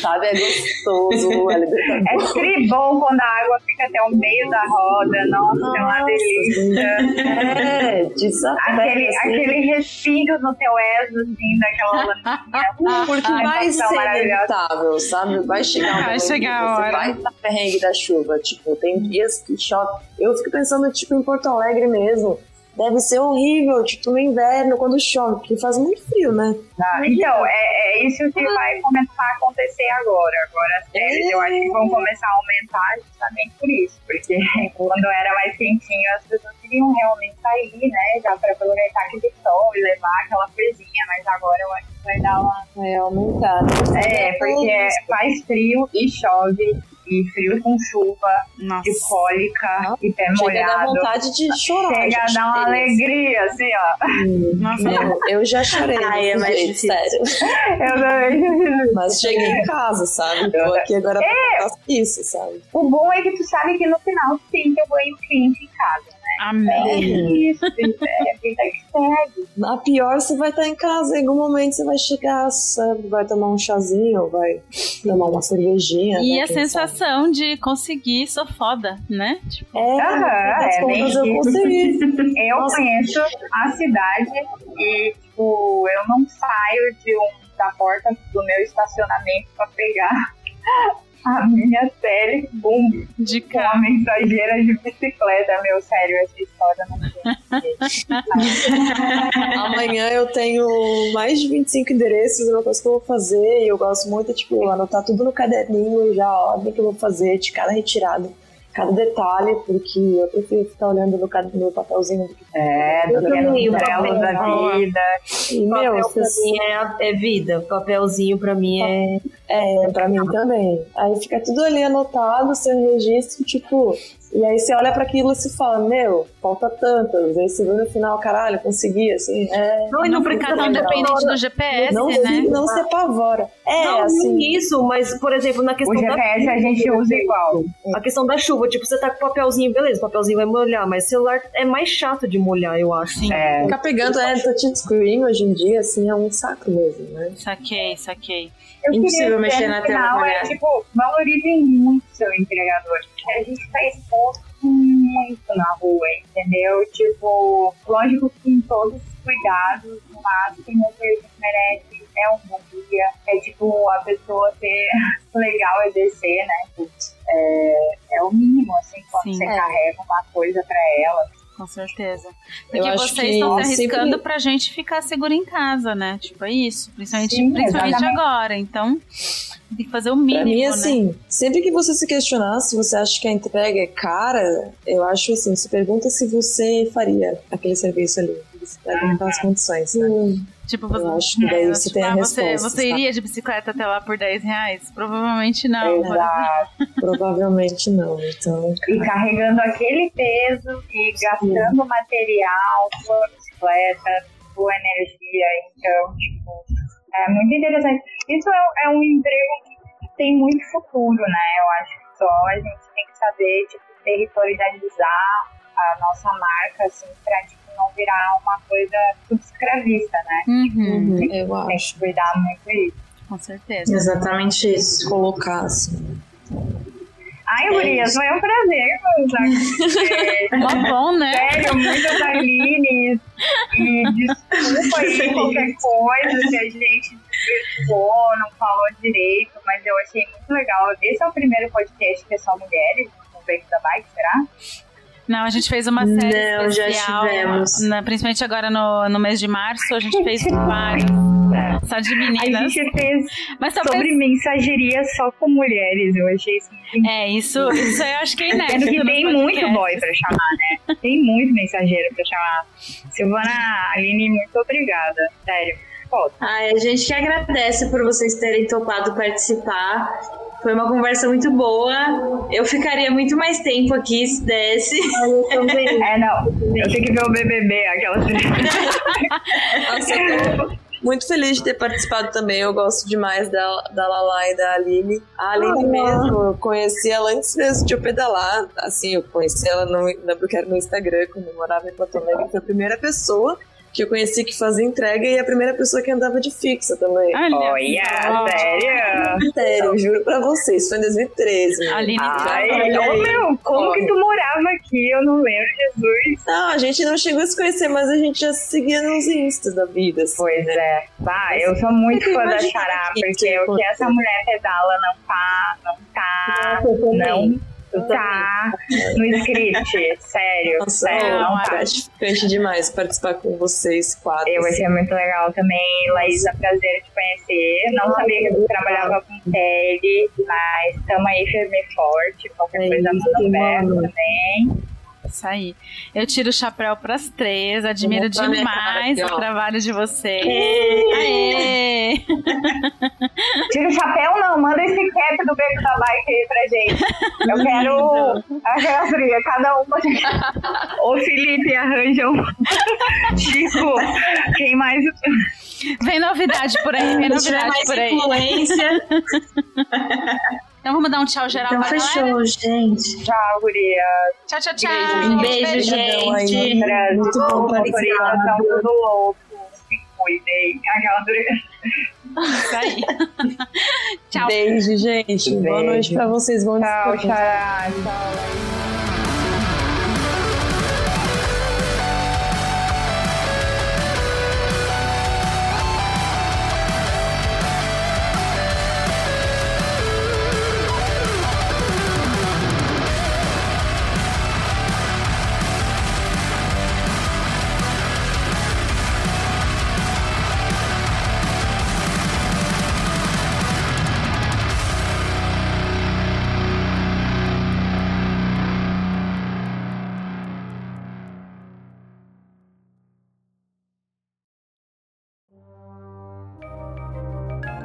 Sabe? É gostoso, é É libertador. tri bom quando a água fica até o meio da roda. Nossa, é uma Nossa, delícia. É, desapega, Aquele, assim. aquele respingo no teu ego, assim, daquela laninha. Porque Ai, vai ser inevitável, sabe? Vai chegar um Vai chegar a hora. vai estar perrengue da chuva. Tipo, tem dias que chove. Eu fico pensando, tipo, em Porto Alegre mesmo. Deve ser horrível, tipo, no inverno, quando chove, porque faz muito frio, né? Ah, então, é, é isso que vai começar a acontecer agora. Agora as séries eu acho que vão começar a aumentar justamente por isso. Porque quando era mais quentinho, as pessoas queriam realmente sair, né? Já para aproveitar aquele sol e levar aquela coisinha. Mas agora eu acho que vai dar uma. Vai aumentar. É, porque é- faz frio e chove. E frio com chuva, Nossa. de cólica e pé Chega a dar molhado. vontade de chorar. Chega a dar uma alegria, assim, ó. Nossa, Meu, eu já chorei. Ai, é mais jeito, sério. Eu também. Mas cheguei em casa, sabe? Tô aqui agora pra fazer isso, sabe? O bom é que tu sabe que no final tu tem teu banho quente em casa. É amém. isso, é vida que segue. Na pior, você vai estar em casa, em algum momento você vai chegar, sabe? Vai tomar um chazinho, vai tomar uma cervejinha. E né, a sensação de conseguir, sou foda, né? Tipo, sabe. É, nas é contas bem eu consegui. Eu Nossa. conheço a cidade e, tipo, eu não saio de um, da porta do meu estacionamento pra pegar a minha tele boom, de com a carro. mensageira de bicicleta. Meu, sério, essa história não tem. Amanhã eu tenho mais de 25 endereços, é uma coisa que eu vou fazer, e eu gosto muito, tipo, anotar tudo no caderninho, já a ordem que eu vou fazer, de cada retirada, cada detalhe, porque eu prefiro ficar olhando no, no papelzinho do que É, do que também, nos o belos papel. da vida. E, meu, Papel pra você- mim é, é vida. Papelzinho pra mim é. É, pra mim também. Aí fica tudo ali anotado, seu registro, tipo. E aí você olha pra aquilo e se fala, meu, falta tantas. Aí você vê no final, caralho, consegui, assim. É, Não, e Não não ficar precisa tão lembrar. dependente do GPS, não, né? se, não se apavora. É, Não, assim. isso, mas, por exemplo, na O questão da GPS a gente usa igual. A questão da chuva, tipo, você tá com papelzinho, beleza, o papelzinho vai molhar, mas celular é mais chato de molhar, eu acho. Sim. É, Ficar pegando é, touchscreen hoje em dia, assim, é um saco mesmo, né? Saquei, saquei. eu Impossível mexer na no tela é, tipo, valorizem muito seu entregador. Porque a gente tá exposto muito na rua, entendeu? Tipo, lógico que com todos os cuidados, no máximo, o que a gente merece é um bom dia. É tipo, a pessoa ser legal e descer, né? É, é o mínimo, assim, quando Sim. você É. carrega uma coisa pra ela. Com certeza. Eu Porque acho vocês que estão se sempre- arriscando pra gente ficar seguro em casa, né? Tipo, é isso. Principalmente, Sim, principalmente exatamente. agora. Então, tem que fazer o mínimo, Pra mim, né? assim, sempre que você se questionar se você acha que a entrega é cara, eu acho assim, se pergunta se você faria aquele serviço ali. Você perguntar as condições, né? Tipo, Eu acho que daí você tem a ah, você, resposta, você sabe? iria de bicicleta até lá por 10 reais? Provavelmente não. exemplo. Exato. Provavelmente não. Então, E carregando aquele peso e gastando material, sua bicicleta, sua energia. Então, tipo, é muito interessante. Isso é, é um emprego que tem muito futuro, né? Eu acho que só a gente tem que saber, tipo, territorializar a nossa marca, assim, pra, tipo, não virar uma coisa tudo escravista, né? Uhum, eu Tem acho. que cuidar muito disso. com certeza. Exatamente isso. Colocar assim. Ai, Gurias, foi um prazer conversar com você. Mó bom, né? Sério, muitas Aline. E desculpa aí qualquer coisa se a gente desvirtuou, não falou direito, mas eu achei muito legal. Esse é o primeiro podcast que é só mulheres no Beco da Bike, será? Não, a gente fez uma série Não, já especial, tivemos. na- principalmente agora no, no mês de março, a gente fez vários. Só de A meninas. gente fez Mas talvez. sobre mensageria só com mulheres. Eu achei isso muito É, isso, isso eu acho que é inédito. Que tem muito podcasts. boy pra chamar, né? Tem muito mensageiro pra chamar. Silvana, Aline, muito obrigada. Sério. Ai, a gente que agradece por vocês terem topado participar. Foi uma conversa muito boa. Eu ficaria muito mais tempo aqui se desse. Eu também. É, não. Eu tenho que ver o BBB, aquela Nossa, muito feliz de ter participado também. Eu gosto demais da, da Lala e da Aline. A Aline Ah. mesmo, eu conheci ela antes mesmo de eu pedalar. Assim, eu conheci ela no, lembro que era no Instagram, quando eu morava em Porto Alegre. Foi a primeira pessoa que eu conheci que fazia entrega e a primeira pessoa que andava de fixa também. Olha, Olha, só. sério? Sério, juro pra vocês, foi em 2013. meu. Aline, Ai, meu, como que tu morava aqui? Eu não lembro, Jesus. Não, a gente não chegou a se conhecer, mas a gente já se seguia nos instas da vida. assim. Pois é. Bah, eu sou muito fã da Xará, porque o que essa mulher pedala não tá, não tá, Eu também. Não tá no script. Sério, Nossa, sério, é não um tá. gratificante demais participar com vocês quatro. Eu assim. achei muito legal também, Laísa, prazer te conhecer. Não sabia que tu trabalhava com tele, mas estamos aí firme e forte. Qualquer É coisa manda um também. Isso aí. Eu tiro o chapéu pras três, admiro demais o trabalho de vocês. Aê! Tira o chapéu, não, manda esse cap do beco da bike aí pra gente. Eu quero. Aquela fria, cada uma. Ô Felipe, arranja um. Chico, quem mais. Vem novidade por aí, vem novidade por aí. Influência. Então vamos dar um tchau geral Então pra fechou, galera. gente. Tchau, guria. Tchau, tchau, tchau. Um beijo, gente. Muito bom participar. tão tudo louco. Se cuidem. Aquela. Isso aí. tchau. Beijo, gente. Boa Beijo. noite pra vocês. Bom Tchau, descanso. Xará. Tchau.